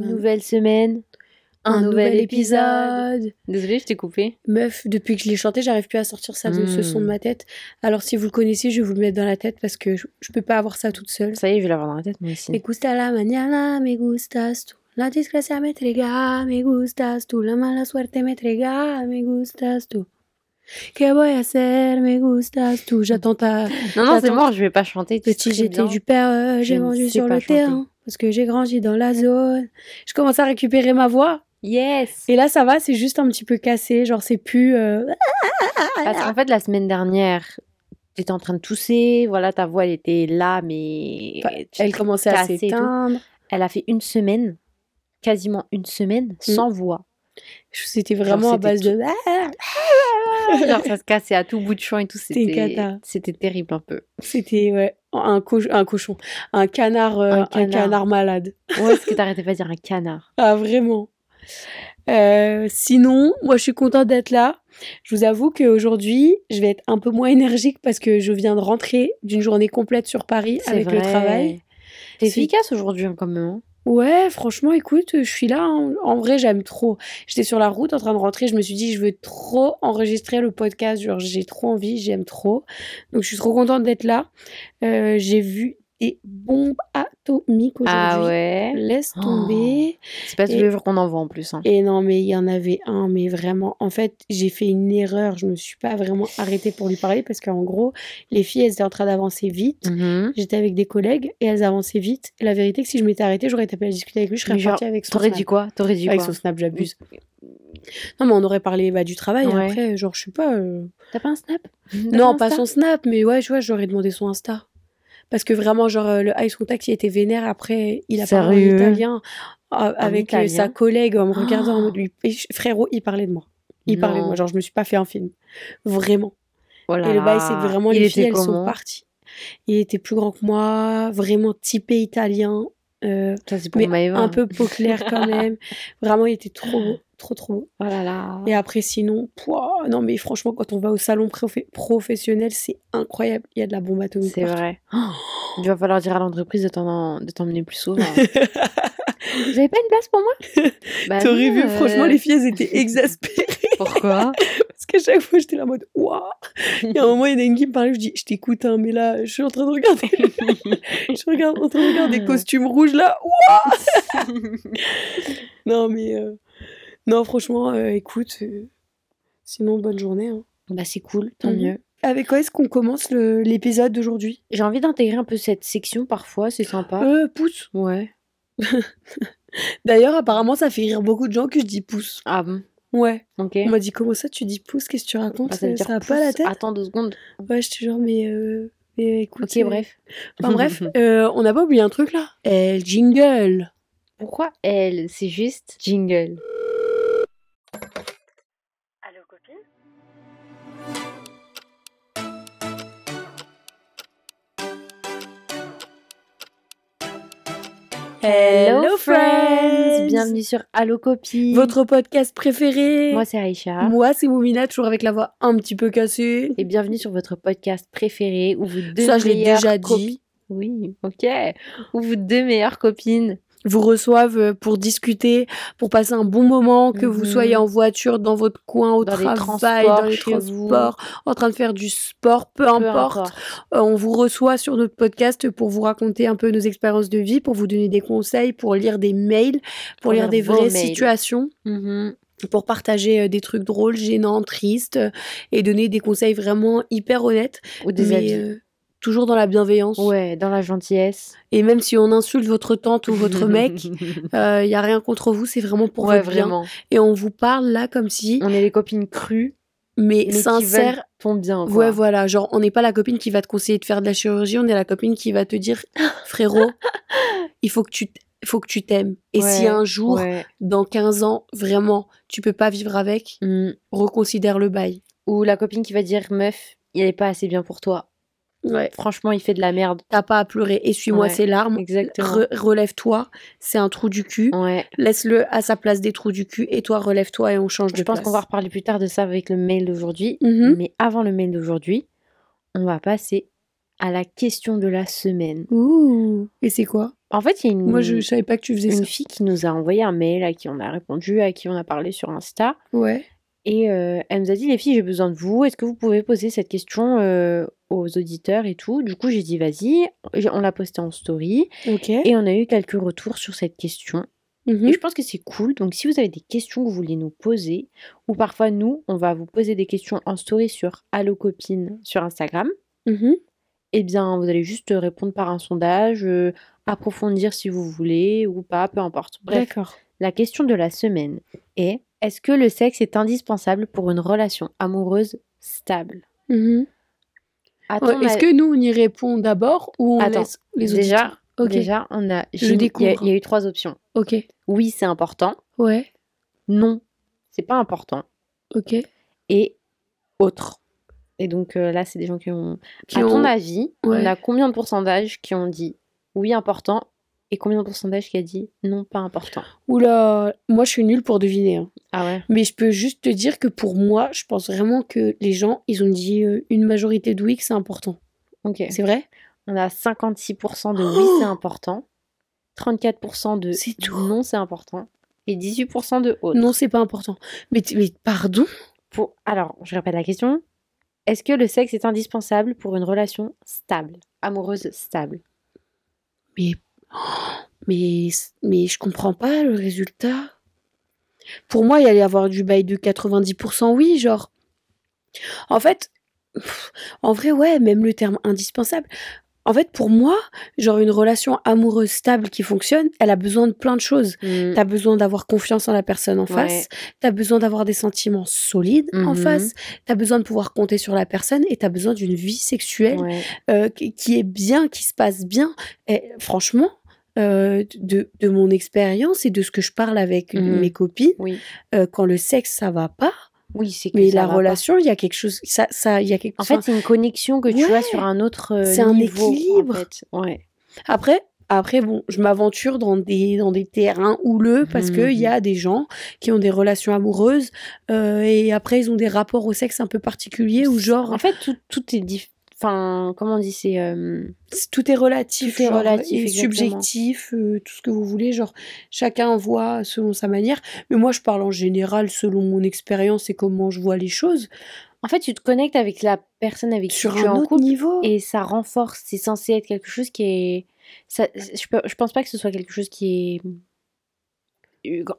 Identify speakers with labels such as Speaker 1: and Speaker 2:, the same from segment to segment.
Speaker 1: Une nouvelle semaine, un, nouvel, épisode. Désolée, je t'ai coupé.
Speaker 2: Meuf, depuis que je l'ai chanté, j'arrive plus à sortir ça de ce son de
Speaker 1: Hmm.
Speaker 2: ma tête. Alors si vous le connaissez, je vais vous le mettre dans la tête parce que je, je peux pas avoir ça toute seule.
Speaker 1: Ça y est, je vais l'avoir dans la tête, moi aussi.
Speaker 2: Me gusta la mañana, me gustas tú. La desgracia me trega, me gustas tú. La mala suerte me trega, me gustas tú. Que voy a hacer, me gustas tú. J'attends ta
Speaker 1: Non, non, c'est mort, je vais pas chanter.
Speaker 2: petit j'étais du père, euh, j'ai vendu sur le
Speaker 1: chanter.
Speaker 2: terrain. Parce que j'ai grandi dans la zone. Je commence à récupérer ma voix.
Speaker 1: Yes
Speaker 2: Et là, ça va, c'est juste un petit peu cassé. Genre, c'est plus. euh,
Speaker 1: Parce qu'en fait, la semaine dernière, t'étais en train de tousser, voilà, ta voix, elle était là, mais...
Speaker 2: Enfin, elle commençait à s'éteindre.
Speaker 1: Elle a fait une semaine, quasiment une semaine, sans voix.
Speaker 2: C'était vraiment à base
Speaker 1: tout-
Speaker 2: de.
Speaker 1: Genre, ça se cassait à tout bout de champ et tout.
Speaker 2: C'était
Speaker 1: terrible un peu.
Speaker 2: C'était ouais, un, co- un cochon, un canard, euh,
Speaker 1: Un
Speaker 2: un
Speaker 1: canard.
Speaker 2: malade.
Speaker 1: Ouais, est-ce que t'arrêtais pas de dire un canard
Speaker 2: Ah vraiment. Euh, sinon, moi je suis contente d'être là. Je vous avoue qu'aujourd'hui, je vais être un peu moins énergique parce que je viens de rentrer d'une journée complète sur Paris avec le travail.
Speaker 1: T'es
Speaker 2: C'est-
Speaker 1: efficace aujourd'hui, hein, quand même.
Speaker 2: Ouais, franchement, écoute, je suis là. hein. En vrai, j'aime trop. J'étais sur la route en train de rentrer. Je me suis dit, je veux trop enregistrer le podcast. Genre, j'ai trop envie, j'aime trop. Donc, je suis trop contente d'être là. Euh, j'ai vu des bombes atomiques aujourd'hui.
Speaker 1: Ah ouais
Speaker 2: Laisse
Speaker 1: Oh.
Speaker 2: tomber.
Speaker 1: C'est pas tous
Speaker 2: Et-
Speaker 1: les jours qu'on en voit en plus. hein.
Speaker 2: Et non, mais il y en avait un, mais vraiment, en fait, j'ai fait une erreur. Je me suis pas vraiment arrêtée pour lui parler parce qu'en gros, les filles, elles étaient en train d'avancer vite.
Speaker 1: Mhm.
Speaker 2: J'étais avec des collègues et elles avançaient vite. Et la vérité, que si je m'étais arrêtée, j'aurais tapé à discuter avec lui, je serais repartie avec son
Speaker 1: T'aurais dit quoi? T'aurais dit
Speaker 2: Avec
Speaker 1: quoi?
Speaker 2: son snap, j'abuse. Non, mais on aurait parlé bah, du travail.
Speaker 1: Ouais.
Speaker 2: Après, genre, je sais pas. euh,
Speaker 1: T'as pas un snap?
Speaker 2: Non, pas son snap, mais ouais, tu vois, j'aurais demandé son Insta. Parce que vraiment, genre, euh, le ice contact, il était vénère. Après, il a parlé en italien euh, avec euh,
Speaker 1: italien
Speaker 2: sa collègue en me regardant en
Speaker 1: Oh.
Speaker 2: mode je- frérot, il parlait de moi. Il parlait de
Speaker 1: Non.
Speaker 2: moi. Genre, je me suis pas fait un film. Vraiment.
Speaker 1: Oh là
Speaker 2: et le bail, c'est vraiment,
Speaker 1: Il
Speaker 2: les filles, elles sont parties. Il était plus grand que moi, vraiment typé italien. euh,
Speaker 1: Ça, c'est pour
Speaker 2: mais
Speaker 1: Maëva,
Speaker 2: un peu peau claire quand même. Vraiment, il était trop beau, trop trop beau.
Speaker 1: Oh là là.
Speaker 2: Et après, sinon, pouah, non mais franchement, quand on va au salon profe- professionnel, c'est incroyable. Il y a de la bombe atomique.
Speaker 1: C'est vrai. Oh, il va falloir dire à l'entreprise de t'emmener plus souvent. Vous avez pas une place pour moi? Bah
Speaker 2: T'aurais vu,
Speaker 1: euh,
Speaker 2: franchement, les filles, elles étaient exaspérées.
Speaker 1: Pourquoi?
Speaker 2: Parce qu'à chaque fois, j'étais là en mode, waouh. Il y a un moment, il y en a une qui me parlait, je dis, je t'écoute, hein, mais là, je suis en train de regarder. je regarde, en train de regarder des costumes rouges là. Waouh. Non, mais. euh, Non, franchement, euh, écoute. euh, Sinon, bonne journée. hein.
Speaker 1: Bah c'est cool, tant
Speaker 2: Mhm.
Speaker 1: mieux.
Speaker 2: Avec quoi est-ce qu'on commence l'épisode d'aujourd'hui?
Speaker 1: J'ai envie d'intégrer un peu cette section parfois, c'est sympa.
Speaker 2: Euh, pouce.
Speaker 1: Ouais.
Speaker 2: D'ailleurs, apparemment, ça fait rire beaucoup de gens que je dis pouce.
Speaker 1: Ah bon?
Speaker 2: Ouais.
Speaker 1: Ok.
Speaker 2: On m'a dit comment ça, tu dis pouce? Qu'est-ce que tu racontes?
Speaker 1: Bah, ça
Speaker 2: Ça va pas la tête?
Speaker 1: Attends deux secondes.
Speaker 2: Ouais, je te jure, mais, euh, mais écoute.
Speaker 1: Ok,
Speaker 2: euh,
Speaker 1: bref.
Speaker 2: Enfin bref, euh, on n'a pas oublié un truc là. Eh, le jingle.
Speaker 1: Pourquoi elle? C'est juste jingle.
Speaker 2: Hello friends
Speaker 1: Bienvenue sur Allo Copie.
Speaker 2: Votre podcast préféré
Speaker 1: Moi c'est Aïcha.
Speaker 2: Moi, c'est Moumina, toujours avec la voix un petit peu cassée.
Speaker 1: Et bienvenue sur votre podcast préféré où vous deux
Speaker 2: Ça, je l'ai déjà dit.
Speaker 1: Oui, ok. Où vous deux meilleures copines.
Speaker 2: Vous reçoivent euh, pour discuter, pour passer un bon moment, que vous
Speaker 1: Mhm.
Speaker 2: soyez en voiture, dans votre coin, au
Speaker 1: Dans
Speaker 2: travail, dans les
Speaker 1: vous.
Speaker 2: transports, en train de faire du sport, peu,
Speaker 1: Peu
Speaker 2: importe. Euh, on vous reçoit sur notre podcast pour vous raconter un peu nos expériences de vie, pour vous donner des conseils, pour lire des mails, pour,
Speaker 1: Pour
Speaker 2: lire
Speaker 1: lire
Speaker 2: des vraies
Speaker 1: mails.
Speaker 2: situations,
Speaker 1: Mhm.
Speaker 2: pour partager euh, des trucs drôles, gênants, tristes, et donner des conseils vraiment hyper honnêtes,
Speaker 1: Ou des
Speaker 2: mais
Speaker 1: avis.
Speaker 2: euh, toujours dans la bienveillance.
Speaker 1: Ouais, dans la gentillesse.
Speaker 2: Et même si on insulte votre tante ou votre mec, il y a rien contre vous, c'est vraiment pour
Speaker 1: ouais,
Speaker 2: votre bien.
Speaker 1: vraiment.
Speaker 2: Et on vous parle là comme si,
Speaker 1: On est les copines crues,
Speaker 2: mais,
Speaker 1: mais qui veulent
Speaker 2: sincère.
Speaker 1: ton bien. quoi.
Speaker 2: Ouais, voilà, genre on n'est pas la copine qui va te conseiller de faire de la chirurgie, on est la copine qui va te dire frérot, il faut que tu faut que tu t'aimes. Et si un jour,
Speaker 1: ouais.
Speaker 2: dans 15 ans, vraiment, tu peux pas vivre avec,
Speaker 1: Mm.
Speaker 2: reconsidère le bail.
Speaker 1: Ou la copine qui va dire meuf, il est pas assez bien pour toi.
Speaker 2: Ouais.
Speaker 1: Franchement, il fait de la merde.
Speaker 2: T'as pas à pleurer, essuie-moi
Speaker 1: Ouais,
Speaker 2: ces larmes,
Speaker 1: Exactement.
Speaker 2: re- relève-toi, c'est un trou du cul,
Speaker 1: Ouais.
Speaker 2: laisse-le à sa place des trous du cul, et toi relève-toi et on change de
Speaker 1: Je pense
Speaker 2: place.
Speaker 1: qu'on va reparler plus tard de ça avec le mail d'aujourd'hui.
Speaker 2: Mhm.
Speaker 1: Mais avant le mail d'aujourd'hui, on va passer à la question de la semaine.
Speaker 2: Ouh, et c'est quoi?
Speaker 1: En fait, il y a une,
Speaker 2: Moi, je, je savais pas que tu faisais
Speaker 1: une
Speaker 2: ça.
Speaker 1: fille qui nous a envoyé un mail, à qui on a répondu, à qui on a parlé sur Insta.
Speaker 2: Ouais.
Speaker 1: Et euh, elle nous a dit, les filles, j'ai besoin de vous. Est-ce que vous pouvez poser cette question euh, aux auditeurs et tout Du coup, j'ai dit, vas-y. On l'a posté en story. Et on a eu quelques retours sur cette question.
Speaker 2: Mhm.
Speaker 1: Et je pense que c'est cool. Donc, si vous avez des questions que vous voulez nous poser, ou parfois nous, on va vous poser des questions en story sur Allo Copine sur Instagram,
Speaker 2: Mhm.
Speaker 1: eh bien, vous allez juste répondre par un sondage, euh, approfondir si vous voulez ou pas, peu importe. Bref,
Speaker 2: D'accord.
Speaker 1: la question de la semaine est est-ce que le sexe est indispensable pour une relation amoureuse stable?
Speaker 2: Mhm. Ouais, Est-ce que nous, on y répond d'abord ou on
Speaker 1: Attends,
Speaker 2: laisse les
Speaker 1: déjà,
Speaker 2: auditeurs Ok.
Speaker 1: déjà, on a,
Speaker 2: Je
Speaker 1: il y a- y eu trois options.
Speaker 2: Ok.
Speaker 1: Oui, c'est important.
Speaker 2: Ouais.
Speaker 1: Non, c'est pas important.
Speaker 2: Ok.
Speaker 1: et autres. Et donc euh, là, c'est des gens qui ont.
Speaker 2: Qui
Speaker 1: à ton avis,
Speaker 2: Ouais.
Speaker 1: on a combien de pourcentage qui ont dit oui important et combien de pourcentage qui a dit non pas important?
Speaker 2: Oula, moi, je suis nulle pour deviner. hein.
Speaker 1: Ah ouais?
Speaker 2: Mais je peux juste te dire que pour moi, je pense vraiment que les gens, ils ont dit euh, une majorité de oui que c'est important.
Speaker 1: Ok.
Speaker 2: C'est vrai?
Speaker 1: On a 56% de oui c'est important, 34% de
Speaker 2: C'est tout.
Speaker 1: non c'est important et 18% de autres.
Speaker 2: Non, c'est pas important. Mais, t- mais pardon?
Speaker 1: Pour... Alors, je répète la question. Est-ce que le sexe est indispensable pour une relation stable, amoureuse stable?
Speaker 2: Mais, mais, mais je comprends pas le résultat. Pour moi, il allait y avoir du bail de 90% oui, genre. En fait, en vrai, ouais, même le terme indispensable. En fait, pour moi, genre une relation amoureuse stable qui fonctionne, elle a besoin de plein de choses.
Speaker 1: Mm.
Speaker 2: T'as besoin d'avoir confiance en la personne en
Speaker 1: Ouais.
Speaker 2: face. T'as besoin d'avoir des sentiments solides en
Speaker 1: Mhm.
Speaker 2: face. T'as besoin de pouvoir compter sur la personne et t'as besoin d'une vie sexuelle
Speaker 1: Ouais.
Speaker 2: euh, qui qui est bien, qui se passe bien. Et franchement, euh, de, de mon expérience et de ce que je parle avec
Speaker 1: Mhm.
Speaker 2: mes copines,
Speaker 1: Oui.
Speaker 2: euh, quand le sexe ça va pas,
Speaker 1: Oui, c'est que
Speaker 2: mais la relation, il y a quelque chose, ça, ça, il y a quelque
Speaker 1: En fait, c'est une connexion que tu
Speaker 2: Ouais.
Speaker 1: as sur un autre euh,
Speaker 2: C'est un
Speaker 1: en
Speaker 2: équilibre.
Speaker 1: fait. Ouais.
Speaker 2: Après, après bon, je m'aventure dans des dans des terrains houleux parce que il y
Speaker 1: Mhm.
Speaker 2: a des gens qui ont des relations amoureuses euh, et après ils ont des rapports au sexe un peu particuliers ou genre
Speaker 1: En fait, tout, tout est diff... Enfin, comment on dit C'est euh,
Speaker 2: tout est relatif,
Speaker 1: Tout est
Speaker 2: genre,
Speaker 1: relatif,
Speaker 2: et subjectif, euh, tout ce que vous voulez, genre chacun voit selon sa manière. Mais moi, je parle en général selon mon expérience et comment je vois les choses
Speaker 1: En fait, tu te connectes avec la personne avec
Speaker 2: sur
Speaker 1: qui tu es en couple
Speaker 2: niveau.
Speaker 1: et ça renforce. C'est censé être quelque chose qui est. Ça, je, je pense pas que ce soit quelque chose qui est.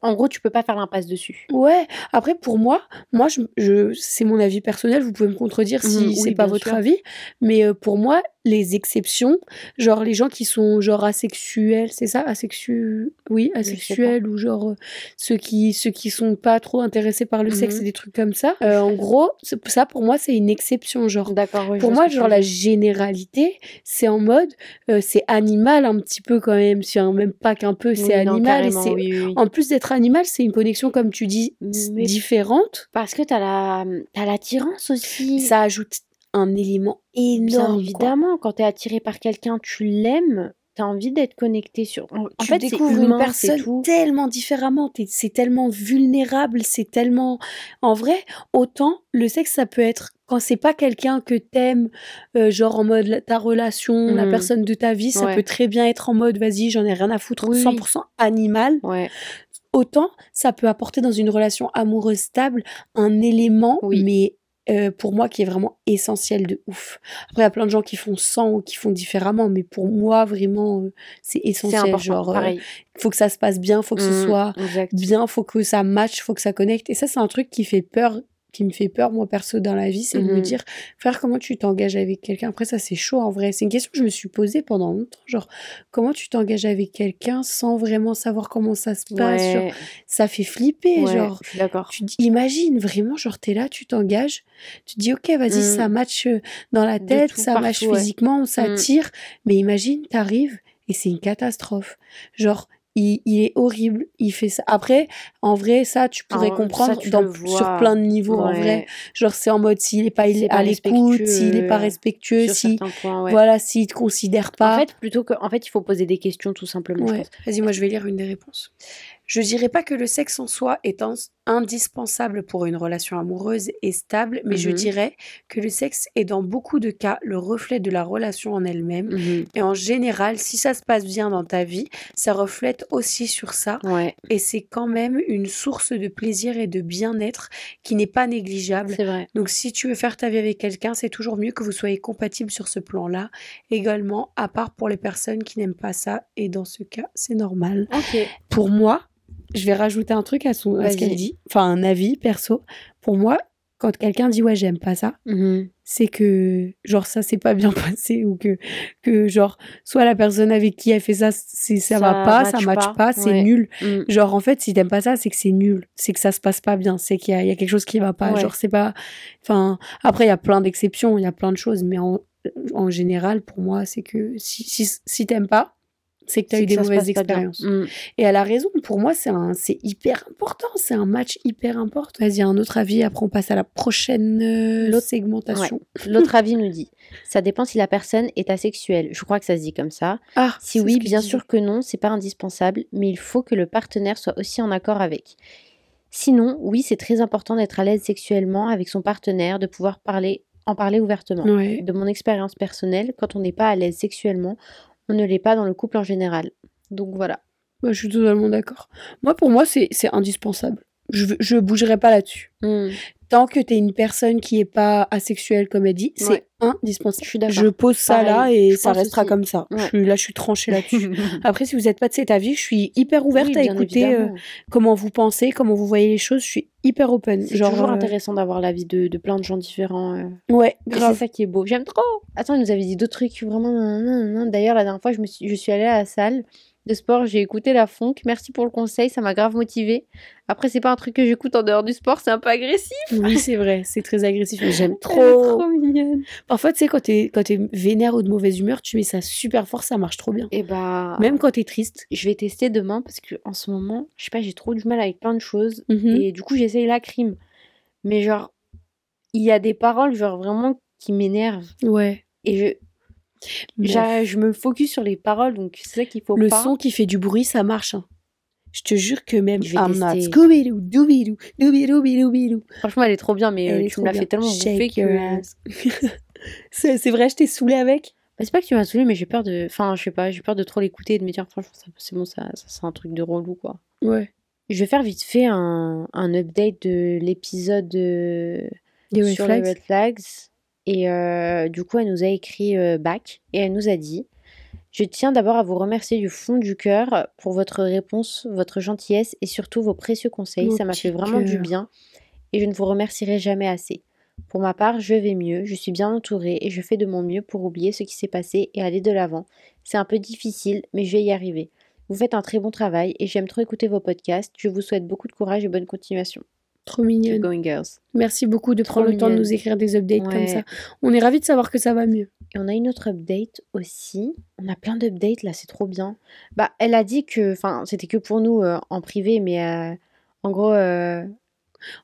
Speaker 1: En gros, tu peux pas faire l'impasse dessus.
Speaker 2: Ouais. Après, pour moi, moi, je, je- c'est mon avis personnel. Vous pouvez me contredire si
Speaker 1: oui,
Speaker 2: c'est pas votre
Speaker 1: sûr.
Speaker 2: avis. Mais euh, pour moi, les exceptions, genre les gens qui sont genre asexuels, c'est ça, asexu, oui, asexuels ou genre euh, ceux qui ceux qui sont pas trop intéressés par le sexe
Speaker 1: Mhm.
Speaker 2: et des trucs comme ça. Euh, en gros, ça pour moi, c'est une exception, genre.
Speaker 1: D'accord, oui.
Speaker 2: Pour moi,
Speaker 1: tu
Speaker 2: genre la généralité, c'est en mode, euh, c'est animal un petit peu quand même, un- même pas qu'un peu, c'est
Speaker 1: Oui, non,
Speaker 2: animal et
Speaker 1: oui,
Speaker 2: en plus d'être animal, c'est une connexion comme tu dis
Speaker 1: Mais-
Speaker 2: différente.
Speaker 1: Parce que t'as la, t'as l'attirance aussi.
Speaker 2: Ça ajoute un élément
Speaker 1: Bien
Speaker 2: énorme. quoi.
Speaker 1: évidemment, quand t'es attiré par quelqu'un, tu l'aimes, t'as envie d'être connecté sur. En,
Speaker 2: tu
Speaker 1: fait,
Speaker 2: découvres
Speaker 1: humain,
Speaker 2: une personne tellement différemment, c'est tellement vulnérable, c'est tellement... En vrai, autant le sexe, ça peut être quand c'est pas quelqu'un que t'aimes, euh, genre en mode ta relation, la
Speaker 1: Mhm.
Speaker 2: personne de ta vie, ça
Speaker 1: Ouais.
Speaker 2: peut très bien être en mode vas-y, j'en ai rien à foutre,
Speaker 1: Oui, oui.
Speaker 2: 100% animal.
Speaker 1: Ouais.
Speaker 2: Autant ça peut apporter dans une relation amoureuse stable un élément,
Speaker 1: Oui.
Speaker 2: mais euh, pour moi qui est vraiment essentiel de ouf. Après, il y a plein de gens qui font sans ou qui font différemment, mais pour moi, vraiment, euh, c'est essentiel. genre, euh, faut que ça se passe bien, faut que ce
Speaker 1: Mhm,
Speaker 2: soit
Speaker 1: exact.
Speaker 2: bien, faut que ça matche, faut que ça connecte. Et ça, c'est un truc qui fait peur, qui me fait peur, moi, perso, dans la vie, c'est de me
Speaker 1: Mhm.
Speaker 2: dire, frère, comment tu t'engages avec quelqu'un? Après, ça, c'est chaud, en vrai. C'est une question que je me suis posée pendant longtemps. Genre, comment tu t'engages avec quelqu'un sans vraiment savoir comment ça se passe? Genre, ça fait flipper,
Speaker 1: ouais,
Speaker 2: genre.
Speaker 1: d'accord.
Speaker 2: Tu imagines vraiment, genre, t'es là, tu t'engages, tu te dis, ok, vas-y,
Speaker 1: Mm.
Speaker 2: ça match euh, dans la tête, ça match
Speaker 1: ouais.
Speaker 2: physiquement, on s'attire, mais imagine, t'arrives et c'est une catastrophe. Genre, il, il est horrible, il fait ça. Après, en vrai, ça, tu pourrais
Speaker 1: ça,
Speaker 2: comprendre
Speaker 1: tu
Speaker 2: dans-
Speaker 1: le
Speaker 2: sur plein de niveaux, en vrai. Genre, c'est en mode, s'il est pas,
Speaker 1: S'il est pas
Speaker 2: à l'écoute, s'il est pas respectueux, si,
Speaker 1: certains points, ouais.
Speaker 2: voilà, s'il te considère pas.
Speaker 1: En fait, plutôt que, en fait, il faut poser des questions tout simplement.
Speaker 2: Ouais. Vas-y, moi je vais lire une des réponses. Je dirais pas que le sexe en soi est ins- indispensable pour une relation amoureuse et stable, mais je
Speaker 1: Mhm.
Speaker 2: dirais que le sexe est dans beaucoup de cas le reflet de la relation en elle-même.
Speaker 1: Mhm.
Speaker 2: Et en général, si ça se passe bien dans ta vie, ça reflète aussi sur ça.
Speaker 1: Ouais,
Speaker 2: Et c'est quand même une source de plaisir et de bien-être qui n'est pas négligeable.
Speaker 1: vrai.
Speaker 2: Donc si tu veux faire ta vie avec quelqu'un, c'est toujours mieux que vous soyez compatibles sur ce plan-là. Également, à part pour les personnes qui n'aiment pas ça, et dans ce cas, c'est normal. Pour moi, je vais rajouter un truc à, son, à ce qu'elle dit, enfin un avis perso. Pour moi, quand quelqu'un dit ouais j'aime pas ça,
Speaker 1: Mhm.
Speaker 2: c'est que genre ça s'est pas bien passé ou que que genre soit la personne avec qui elle fait ça c'est ça,
Speaker 1: Ça
Speaker 2: va pas, ça
Speaker 1: matche pas,
Speaker 2: pas, c'est
Speaker 1: ouais.
Speaker 2: nul.
Speaker 1: Mhm.
Speaker 2: Genre, en fait, si t'aimes pas ça, c'est que c'est nul. C'est que ça se passe pas bien. C'est qu'il y, y a quelque chose qui va pas.
Speaker 1: Ouais.
Speaker 2: Genre, c'est pas. Enfin, après, il y a plein d'exceptions, il y a plein de choses, mais en, en général, pour moi, c'est que si, si, si t'aimes pas, c'est que t'as
Speaker 1: C'est
Speaker 2: eu des mauvaises expériences.
Speaker 1: Mhm.
Speaker 2: Et elle a raison. Pour moi, c'est un, c'est hyper important. C'est un match hyper important. Vas-y, un autre avis. Après, on passe à la prochaine euh,
Speaker 1: L'autre-
Speaker 2: segmentation.
Speaker 1: L'autre avis nous dit ça dépend si la personne est asexuelle. Je crois que ça se dit comme ça.
Speaker 2: Ah,
Speaker 1: Si oui, bien sûr que non, c'est pas indispensable, mais il faut que le partenaire soit aussi en accord avec. Sinon, oui, c'est très important d'être à l'aise sexuellement avec son partenaire, de pouvoir parler, en parler ouvertement.
Speaker 2: Ouais.
Speaker 1: De mon expérience personnelle, quand on n'est pas à l'aise sexuellement, on ne l'est pas dans le couple en général. Donc voilà.
Speaker 2: Moi, je suis totalement d'accord. Moi, pour moi, c'est c'est indispensable. Je, je bougerai pas là-dessus. Tant que tu es une personne qui est pas asexuelle, comme elle dit, c'est
Speaker 1: Ouais.
Speaker 2: indispensable.
Speaker 1: Je suis.
Speaker 2: Je pose ça là et ça restera
Speaker 1: aussi.
Speaker 2: comme ça. Je
Speaker 1: Ouais.
Speaker 2: suis, là, je suis tranchée là-dessus. Après, si vous n'êtes pas de cet avis, je suis hyper ouverte
Speaker 1: Oui,
Speaker 2: à écouter euh, comment vous pensez, comment vous voyez les choses. Je suis hyper open.
Speaker 1: C'est toujours
Speaker 2: euh,
Speaker 1: intéressant d'avoir l'avis de, de plein de gens différents. euh.
Speaker 2: Ouais,
Speaker 1: C'est ça qui est beau. J'aime trop. Attends, il nous avait dit d'autres trucs vraiment. D'ailleurs, la dernière fois, je, me suis, je suis allée à la salle de sport, j'ai écouté la funk. Merci pour le conseil, ça m'a grave motivée. Après, c'est pas un truc que j'écoute en dehors du sport, c'est un peu agressif.
Speaker 2: Oui, c'est vrai, c'est très agressif. J'aime trop.
Speaker 1: trop mignonne.
Speaker 2: Parfois, tu sais, quand t'es quand t'es vénère ou de mauvaise humeur, tu mets ça super fort, ça marche trop bien.
Speaker 1: Et bah.
Speaker 2: Même quand t'es triste.
Speaker 1: Je vais tester demain parce que en ce moment, je sais pas, j'ai trop du mal avec plein de choses.
Speaker 2: Mhm.
Speaker 1: Et du coup, j'essaye la crime. Mais genre, il y a des paroles, genre vraiment, qui m'énervent.
Speaker 2: Ouais.
Speaker 1: Et je, je me focus sur les paroles, donc c'est ça qu'il faut
Speaker 2: le
Speaker 1: pas.
Speaker 2: son qui fait du bruit, ça marche. hein. Je te jure que même
Speaker 1: Je vais
Speaker 2: I'm not
Speaker 1: tester.
Speaker 2: Scooby-Doo, Dooby-Doo, Dooby-Doo-Doo-Doo.
Speaker 1: Franchement, elle est trop bien, mais euh,
Speaker 2: Elle
Speaker 1: tu me l'as fait tellement bouffer que.
Speaker 2: c'est vrai, je t'ai saoulé avec?
Speaker 1: Bah, c'est pas que tu m'as saoulé, mais j'ai peur de. Enfin, je sais pas, j'ai peur de trop l'écouter et de me dire, franchement, c'est bon, ça, ça c'est un truc de relou, quoi.
Speaker 2: Ouais.
Speaker 1: Je vais faire vite fait un, un update de l'épisode euh,
Speaker 2: Des red flags.
Speaker 1: les red flags. Et euh, du coup, elle nous a écrit euh, back et elle nous a dit Je tiens d'abord à vous remercier du fond du cœur pour votre réponse, votre gentillesse et surtout vos précieux conseils.
Speaker 2: Mon
Speaker 1: Ça m'a fait vraiment du bien et je ne vous remercierai jamais assez. Pour ma part, je vais mieux, je suis bien entourée et je fais de mon mieux pour oublier ce qui s'est passé et aller de l'avant. C'est un peu difficile, mais je vais y arriver. Vous faites un très bon travail et j'aime trop écouter vos podcasts. Je vous souhaite beaucoup de courage et bonne continuation.
Speaker 2: Trop mignonne.
Speaker 1: going, girls.
Speaker 2: Merci beaucoup de
Speaker 1: Trop
Speaker 2: prendre le temps de nous écrire des updates comme ça. On est ravis de savoir que ça va mieux.
Speaker 1: Et on a une autre update aussi. On a plein d'updates là, c'est trop bien. Bah, elle a dit que, enfin, c'était que pour nous euh, en privé, mais euh, en gros, euh,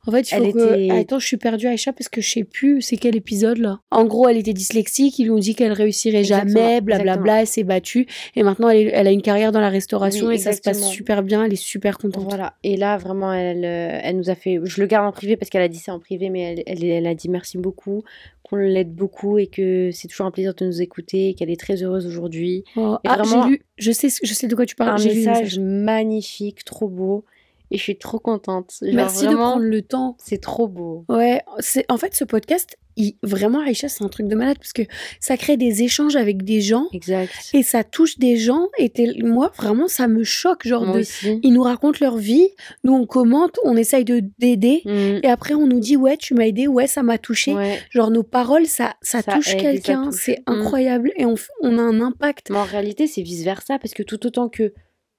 Speaker 2: En fait, il faut
Speaker 1: Elle
Speaker 2: que...
Speaker 1: était-
Speaker 2: Attends, je suis perdue, Aïcha, parce que je sais plus c'est quel épisode, là. En gros, elle était dyslexique, ils lui ont dit qu'elle réussirait
Speaker 1: Exactement,
Speaker 2: jamais, blablabla,
Speaker 1: exactement.
Speaker 2: elle s'est battue. Et maintenant, elle, est- elle a une carrière dans la restauration
Speaker 1: Oui,
Speaker 2: et ça se passe super bien, elle est super contente.
Speaker 1: voilà. Et là, vraiment, elle, euh, elle nous a fait. Je le garde en privé parce qu'elle a dit ça en privé, mais elle, elle, a dit merci beaucoup, qu'on l'aide beaucoup et que c'est toujours un plaisir de nous écouter, et qu'elle est très heureuse aujourd'hui.
Speaker 2: Oh,
Speaker 1: Et
Speaker 2: ah,
Speaker 1: vraiment-
Speaker 2: j'ai lu, je sais, je sais de quoi tu parles,
Speaker 1: un
Speaker 2: le
Speaker 1: message magnifique, trop beau. Et je suis trop contente. Genre,
Speaker 2: Merci de prendre le temps.
Speaker 1: C'est trop beau.
Speaker 2: Ouais, c'est en fait ce podcast, il, vraiment Aïcha, c'est un truc de malade parce que ça crée des échanges avec des gens
Speaker 1: Exact.
Speaker 2: et ça touche des gens et moi vraiment ça me choque genre de ils nous racontent leur vie, nous on commente, on essaye de d'aider
Speaker 1: Mm.
Speaker 2: et après on nous dit ouais, tu m'as aidé, ouais, ça m'a touché.
Speaker 1: Ouais.
Speaker 2: Genre nos paroles ça ça,
Speaker 1: Ça
Speaker 2: touche quelqu'un, c'est
Speaker 1: Mm.
Speaker 2: incroyable et on, on a un impact.
Speaker 1: Mais en réalité, c'est vice versa parce que tout autant que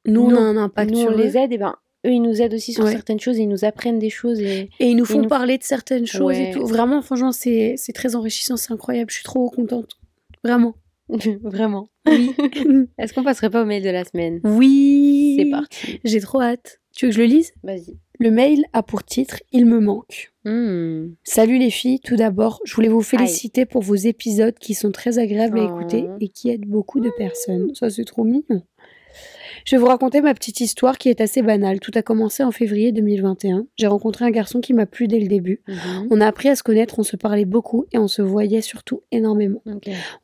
Speaker 2: Nous on a un impact
Speaker 1: nous on les aide, et ben eux ils nous aident aussi sur
Speaker 2: Ouais.
Speaker 1: certaines choses ils nous apprennent des choses et
Speaker 2: et ils nous font
Speaker 1: nous-
Speaker 2: parler de certaines choses et tout. Vraiment franchement c'est c'est très enrichissant, c'est incroyable, je suis trop contente. Vraiment.
Speaker 1: vraiment.
Speaker 2: Oui.
Speaker 1: Est-ce qu'on passerait pas au mail de la semaine?
Speaker 2: Oui.
Speaker 1: C'est parti.
Speaker 2: J'ai trop hâte. Tu veux que je le lise?
Speaker 1: Vas-y.
Speaker 2: Le mail a pour titre Il me manque.
Speaker 1: Hmm.
Speaker 2: Salut les filles, tout d'abord, je voulais vous féliciter pour vos épisodes qui sont très agréables à
Speaker 1: Oh.
Speaker 2: écouter et qui aident beaucoup de personnes. Ça, c'est trop mignon. Je vais vous raconter ma petite histoire qui est assez banale. Tout a commencé en février 2021. J'ai rencontré un garçon qui m'a plu dès le début.
Speaker 1: Mhm.
Speaker 2: On a appris à se connaître, on se parlait beaucoup et on se voyait surtout énormément.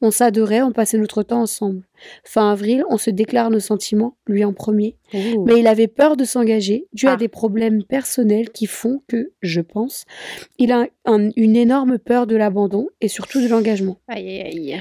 Speaker 2: On s'adorait, on passait notre temps ensemble. Fin avril, on se déclare nos sentiments, lui en premier.
Speaker 1: Ouh.
Speaker 2: Mais il avait peur de s'engager, dû
Speaker 1: Ah.
Speaker 2: à des problèmes personnels qui font que, je pense, il a un- une énorme peur de l'abandon et surtout de l'engagement.
Speaker 1: Aïe, aïe, aïe.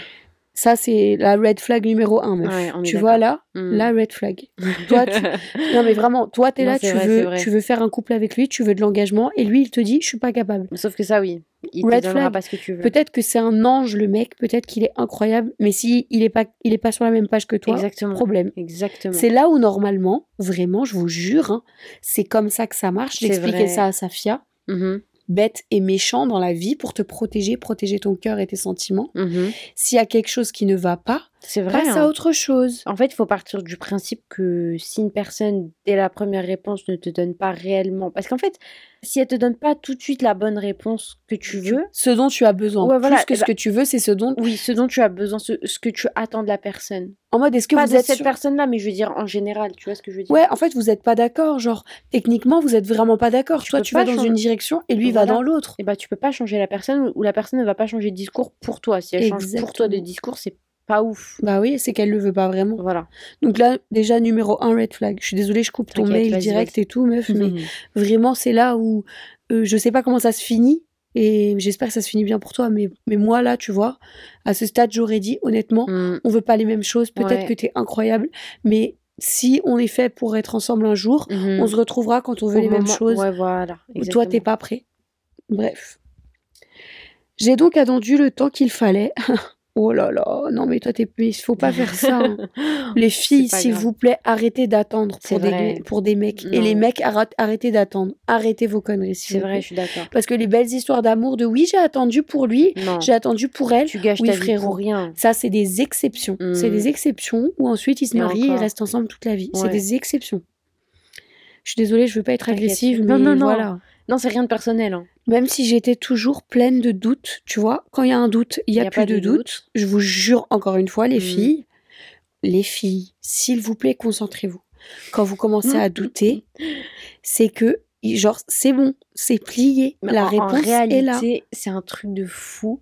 Speaker 2: Ça, c'est la red flag numéro un, meuf.
Speaker 1: Ouais,
Speaker 2: tu vois là,
Speaker 1: Hmm.
Speaker 2: la red flag. Toi, tu... non mais vraiment, toi, t'es là, tu
Speaker 1: vrai,
Speaker 2: veux, tu veux faire un couple avec lui, tu veux de l'engagement, et lui, il te dit, je suis pas capable.
Speaker 1: Sauf que ça, oui. Il
Speaker 2: Red
Speaker 1: te
Speaker 2: flag.
Speaker 1: pas ce que tu veux.
Speaker 2: Peut-être que c'est un ange, le mec, peut-être qu'il est incroyable, mais si il est pas, il est pas sur la même page que toi,
Speaker 1: Exactement.
Speaker 2: problème.
Speaker 1: Exactement.
Speaker 2: C'est là où normalement, vraiment, je vous jure, hein, c'est comme ça que ça marche. J'expliquais ça à Safia,
Speaker 1: Mhm,
Speaker 2: bête et méchant dans la vie pour te protéger, protéger ton cœur et tes sentiments.
Speaker 1: mhm.
Speaker 2: S'il y a quelque chose qui ne va pas,
Speaker 1: C'est vrai.
Speaker 2: passe
Speaker 1: hein.
Speaker 2: à autre chose.
Speaker 1: En fait, il faut partir du principe que si une personne, dès la première réponse, ne te donne pas réellement. Parce qu'en fait, si elle te donne pas tout de suite la bonne réponse que tu veux,
Speaker 2: Ce dont tu as besoin.
Speaker 1: Ouais, voilà,
Speaker 2: Plus que
Speaker 1: eh
Speaker 2: ce
Speaker 1: ben-
Speaker 2: que tu veux, c'est ce dont.
Speaker 1: oui, ce dont tu as besoin, ce, ce que tu attends de la personne.
Speaker 2: En mode, est-ce que
Speaker 1: pas
Speaker 2: vous
Speaker 1: de
Speaker 2: êtes
Speaker 1: cette personne-là, mais je veux dire en général, tu vois ce que je veux dire?
Speaker 2: Ouais, en fait, vous n'êtes pas d'accord. Genre, techniquement, vous êtes vraiment pas d'accord. Toi, tu vas dans une direction et lui va dans l'autre.
Speaker 1: Et bah, tu peux pas changer la personne ou la personne ne va pas changer de discours pour toi. Si elle change pour toi de discours, c'est pas ouf.
Speaker 2: Bah oui, c'est qu'elle le veut pas vraiment.
Speaker 1: Voilà.
Speaker 2: Donc là, déjà, numéro un, red flag. Je suis désolée, je coupe ton mail direct et tout, meuf, mais vraiment, c'est là où euh, je sais pas comment ça se finit. Et j'espère que ça se finit bien pour toi. Mais, mais moi, là, tu vois, à ce stade, j'aurais dit, honnêtement,
Speaker 1: Mm.
Speaker 2: on veut pas les mêmes choses. Peut-être
Speaker 1: Ouais.
Speaker 2: que t'es incroyable. Mais si on est fait pour être ensemble un jour,
Speaker 1: Mhm.
Speaker 2: on se retrouvera quand on veut
Speaker 1: Au
Speaker 2: les mêmes choses.
Speaker 1: Ouais, voilà.
Speaker 2: toi, t'es pas prêt. Bref. J'ai donc attendu le temps qu'il fallait. oh là là, non mais toi, t'es... il faut pas faire ça. hein. Les filles, s'il vous plaît, arrêtez d'attendre pour des, pour des mecs. Et les mecs, arrête- arrêtez d'attendre. Arrêtez vos conneries,
Speaker 1: C'est vrai,
Speaker 2: plaît.
Speaker 1: je suis d'accord.
Speaker 2: Parce que les belles histoires d'amour de oui, j'ai attendu pour lui, j'ai attendu pour elle,
Speaker 1: tu gâches
Speaker 2: oui,
Speaker 1: ta vie
Speaker 2: frérot.
Speaker 1: pour rien.
Speaker 2: ça, c'est des exceptions. C'est
Speaker 1: Mm.
Speaker 2: des exceptions où ensuite ils se marient et ils restent ensemble toute la vie. C'est des exceptions. Je suis désolée, je veux pas être agressive, mais
Speaker 1: Non, non, non.
Speaker 2: voilà.
Speaker 1: Non, c'est rien de personnel. hein.
Speaker 2: Même si j'étais toujours pleine de doutes, tu vois, quand il y a un doute, il y a, plus de
Speaker 1: de
Speaker 2: doute.
Speaker 1: doute.
Speaker 2: Je vous jure encore une fois, les
Speaker 1: Mm.
Speaker 2: filles, les filles, s'il vous plaît, concentrez-vous. Quand vous commencez à douter, c'est que, genre, c'est bon, c'est plié.
Speaker 1: Mais
Speaker 2: La
Speaker 1: en, en
Speaker 2: réponse est là.
Speaker 1: réalité, c'est un truc de fou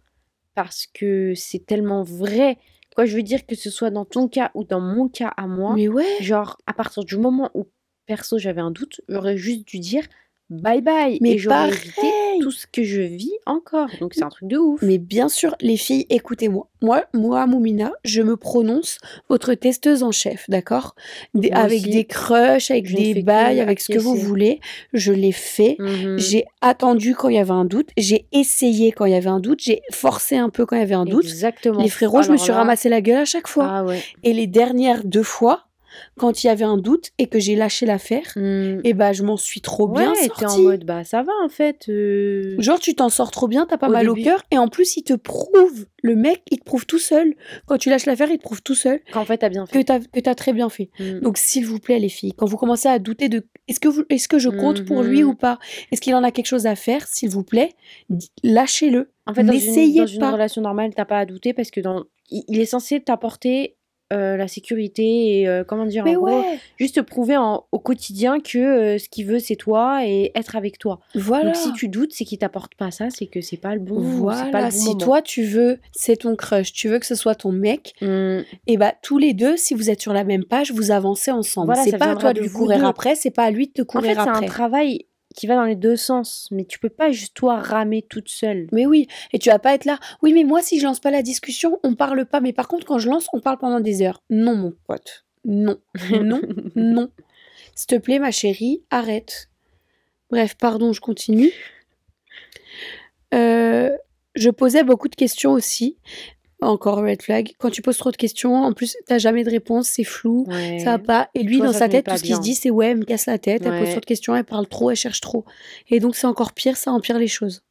Speaker 1: parce que c'est tellement vrai. Quoi, je veux dire que ce soit dans ton cas ou dans mon cas à moi,
Speaker 2: Mais ouais,
Speaker 1: genre à partir du moment où perso j'avais un doute, j'aurais juste dû dire bye bye
Speaker 2: mais
Speaker 1: et j'aurais
Speaker 2: pareil.
Speaker 1: évité tout ce que je vis encore. Donc c'est un truc de ouf.
Speaker 2: Mais bien sûr, les filles, écoutez-moi. Moi, moi, Moumina, je me prononce votre testeuse en chef, d'accord? Avec des crushs, avec
Speaker 1: Je
Speaker 2: des bails, avec ce que vous voulez. Je l'ai fait.
Speaker 1: Mhm.
Speaker 2: J'ai attendu quand il y avait un doute, j'ai essayé quand il y avait un doute, j'ai forcé un peu quand il y avait un doute.
Speaker 1: Exactement.
Speaker 2: Les frérots, je me
Speaker 1: Alors
Speaker 2: suis
Speaker 1: là-
Speaker 2: ramassé la gueule à chaque fois.
Speaker 1: Ah ouais.
Speaker 2: Et les dernières deux fois, quand il y avait un doute et que j'ai lâché l'affaire,
Speaker 1: Hmm.
Speaker 2: et bah je m'en suis trop bien
Speaker 1: ouais,
Speaker 2: sortie.
Speaker 1: t'es en mode bah ça va en fait. euh,
Speaker 2: Genre tu t'en sors trop bien, t'as pas
Speaker 1: Au
Speaker 2: mal au cœur et en plus il te prouve, le mec il te prouve tout seul. Quand tu lâches l'affaire, il te prouve tout seul
Speaker 1: Qu'en fait t'as bien
Speaker 2: que
Speaker 1: fait.
Speaker 2: t'as que t'as très bien fait.
Speaker 1: Hmm.
Speaker 2: Donc s'il vous plaît les filles, quand vous commencez à douter de est-ce que vous est-ce que je compte pour lui
Speaker 1: Mhm.
Speaker 2: ou pas, est-ce qu'il en a quelque chose à faire, s'il vous plaît, lâchez-le.
Speaker 1: En fait, dans, une, relation normale, t'as pas à douter parce que dans, il est censé t'apporter euh, la sécurité et euh, comment dire, en gros, juste te prouver en- au quotidien que euh, ce qu'il veut c'est toi et être avec toi.
Speaker 2: voilà.
Speaker 1: Donc si tu doutes, c'est qu'il t'apporte pas ça, c'est que c'est pas le bon. pas
Speaker 2: Voilà,
Speaker 1: le bon
Speaker 2: si
Speaker 1: moment.
Speaker 2: toi tu veux, c'est ton crush, tu veux que ce soit ton mec,
Speaker 1: Hmm,
Speaker 2: et bah tous les deux, si vous êtes sur la même page, vous avancez ensemble.
Speaker 1: Voilà,
Speaker 2: c'est pas à toi de lui courir
Speaker 1: deux.
Speaker 2: après, c'est pas à lui de te
Speaker 1: En
Speaker 2: courir
Speaker 1: fait, c'est un
Speaker 2: après.
Speaker 1: travail qui va dans les deux sens, mais tu peux pas juste toi ramer toute seule.
Speaker 2: Mais oui, et tu vas pas être là. Oui, mais moi, si je lance pas la discussion, on parle pas. Mais par contre, quand je lance, on parle pendant des heures. Non, mon pote. Non, non, non. S'il te plaît, ma chérie, arrête. Bref, pardon, je continue. Euh, je posais beaucoup de questions aussi. Encore red flag. Quand tu poses trop de questions, en plus, t'as jamais de réponse, c'est flou.
Speaker 1: Ouais.
Speaker 2: Ça va pas. Et lui,
Speaker 1: Toi,
Speaker 2: dans sa tête, tout ce qu'il se dit, c'est ouais, elle me casse la tête, elle pose trop de questions, elle parle trop, elle cherche trop. Et donc, c'est encore pire, ça empire les choses.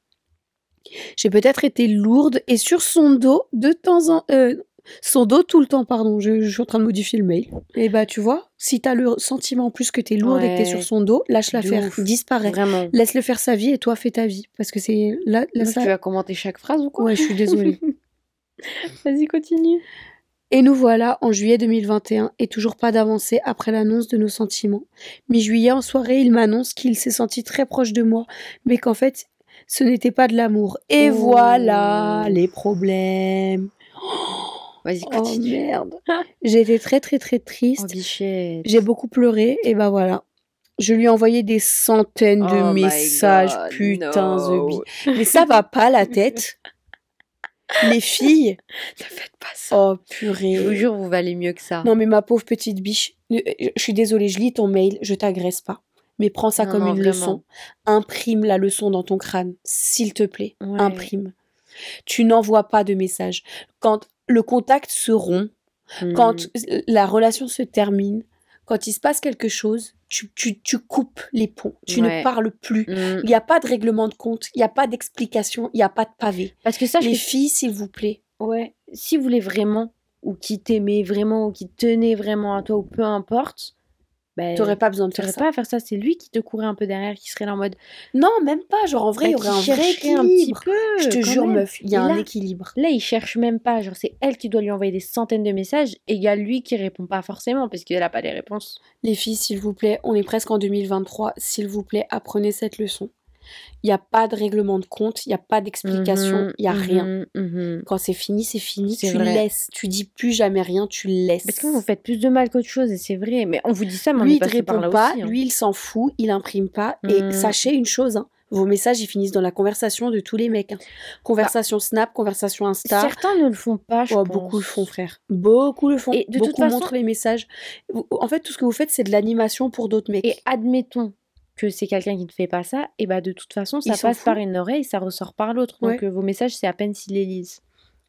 Speaker 2: J'ai peut-être été lourde et sur son dos, de temps en euh, son dos tout le temps, pardon, je, je suis en train de modifier le mail. Et bah, tu vois, si t'as le sentiment en plus que t'es lourde et que t'es sur son dos, lâche
Speaker 1: De
Speaker 2: l'affaire,
Speaker 1: ouf.
Speaker 2: disparaît.
Speaker 1: Vraiment.
Speaker 2: Laisse-le faire sa vie et toi, fais ta vie. Parce que c'est là, ça.
Speaker 1: Tu vas commenter chaque phrase ou quoi?
Speaker 2: Ouais, je suis désolée.
Speaker 1: Vas-y, continue.
Speaker 2: Et nous voilà en juillet 2021 et toujours pas d'avancée après l'annonce de nos sentiments. Mi-juillet en soirée, il m'annonce qu'il s'est senti très proche de moi, mais qu'en fait, ce n'était pas de l'amour. Et
Speaker 1: Oh.
Speaker 2: voilà les problèmes.
Speaker 1: Vas-y,
Speaker 2: Oh
Speaker 1: continue.
Speaker 2: merde. J'ai été très très très
Speaker 1: Oh,
Speaker 2: triste.
Speaker 1: bichette.
Speaker 2: J'ai beaucoup pleuré et bah voilà. Je lui ai envoyé des centaines de
Speaker 1: Oh
Speaker 2: messages,
Speaker 1: God,
Speaker 2: putain
Speaker 1: no.
Speaker 2: Mais ça va pas la tête. Les filles.
Speaker 1: Ne faites pas ça.
Speaker 2: Oh
Speaker 1: Je vous
Speaker 2: purée.
Speaker 1: jure, vous valez mieux que ça.
Speaker 2: Non mais ma pauvre petite biche. euh, Je suis désolée, je lis ton mail, je t'agresse pas. Mais prends ça
Speaker 1: Non,
Speaker 2: comme
Speaker 1: non,
Speaker 2: une
Speaker 1: vraiment.
Speaker 2: leçon. Imprime la leçon dans ton crâne, s'il te plaît.
Speaker 1: Ouais.
Speaker 2: Imprime. Tu n'envoies pas de message. Quand le contact se rompt,
Speaker 1: Hmm.
Speaker 2: quand la relation se termine, quand il se passe quelque chose, tu, tu, tu coupes les ponts. Tu
Speaker 1: Ouais.
Speaker 2: ne parles plus.
Speaker 1: Hmm.
Speaker 2: Il n'y a pas de règlement de compte, il n'y a pas d'explication, il n'y a pas de pavé.
Speaker 1: Parce que sache
Speaker 2: Les filles, s'il vous plaît.
Speaker 1: Ouais. Si vous voulez vraiment, ou qui t'aimait vraiment, ou qui tenait vraiment à toi, ou peu importe, ben,
Speaker 2: T'aurais pas besoin de faire
Speaker 1: t'aurais
Speaker 2: ça.
Speaker 1: pas à faire ça. C'est lui qui te courait un peu derrière, qui serait là en mode.
Speaker 2: Non, même pas. Genre, en vrai, il y aurait un vrai
Speaker 1: chercherait un petit
Speaker 2: équilibre.
Speaker 1: peu.
Speaker 2: Je te jure,
Speaker 1: même.
Speaker 2: meuf, il y a un équilibre.
Speaker 1: Là, il cherche même pas. Genre, c'est elle qui doit lui envoyer des centaines de messages, et il y a lui qui répond pas forcément, parce qu'elle a pas les réponses.
Speaker 2: Les filles, s'il vous plaît, on est presque en 2023. S'il vous plaît, apprenez cette leçon. Il n'y a pas de règlement de compte, il n'y a pas d'explication,
Speaker 1: Mhm,
Speaker 2: il n'y a rien.
Speaker 1: mhm, mhm.
Speaker 2: Quand c'est fini, c'est fini. Tu
Speaker 1: vrai.
Speaker 2: laisses. Tu dis plus jamais rien, tu laisses.
Speaker 1: Parce que vous faites plus de mal qu'autre chose, et c'est vrai. Mais on vous dit ça, mais on
Speaker 2: lui,
Speaker 1: est
Speaker 2: il
Speaker 1: par
Speaker 2: répond pas.
Speaker 1: aussi. hein.
Speaker 2: Lui, il s'en fout. Il imprime pas. Et
Speaker 1: Mhm.
Speaker 2: sachez une chose, hein, vos messages, ils finissent dans la conversation de tous les mecs. hein. Conversation Snap, conversation Insta.
Speaker 1: Certains ne le font pas, je
Speaker 2: Oh,
Speaker 1: pense.
Speaker 2: beaucoup le font, frère. Beaucoup le font.
Speaker 1: Et de toute
Speaker 2: beaucoup
Speaker 1: façon-
Speaker 2: montrent les messages. En fait, tout ce que vous faites, c'est de l'animation pour d'autres mecs.
Speaker 1: Et admettons que c'est quelqu'un qui ne fait pas ça, et bah de toute façon, ça passe par une oreille, ça ressort par l'autre. Donc
Speaker 2: Ouais.
Speaker 1: euh, vos messages, c'est à peine s'ils les lisent.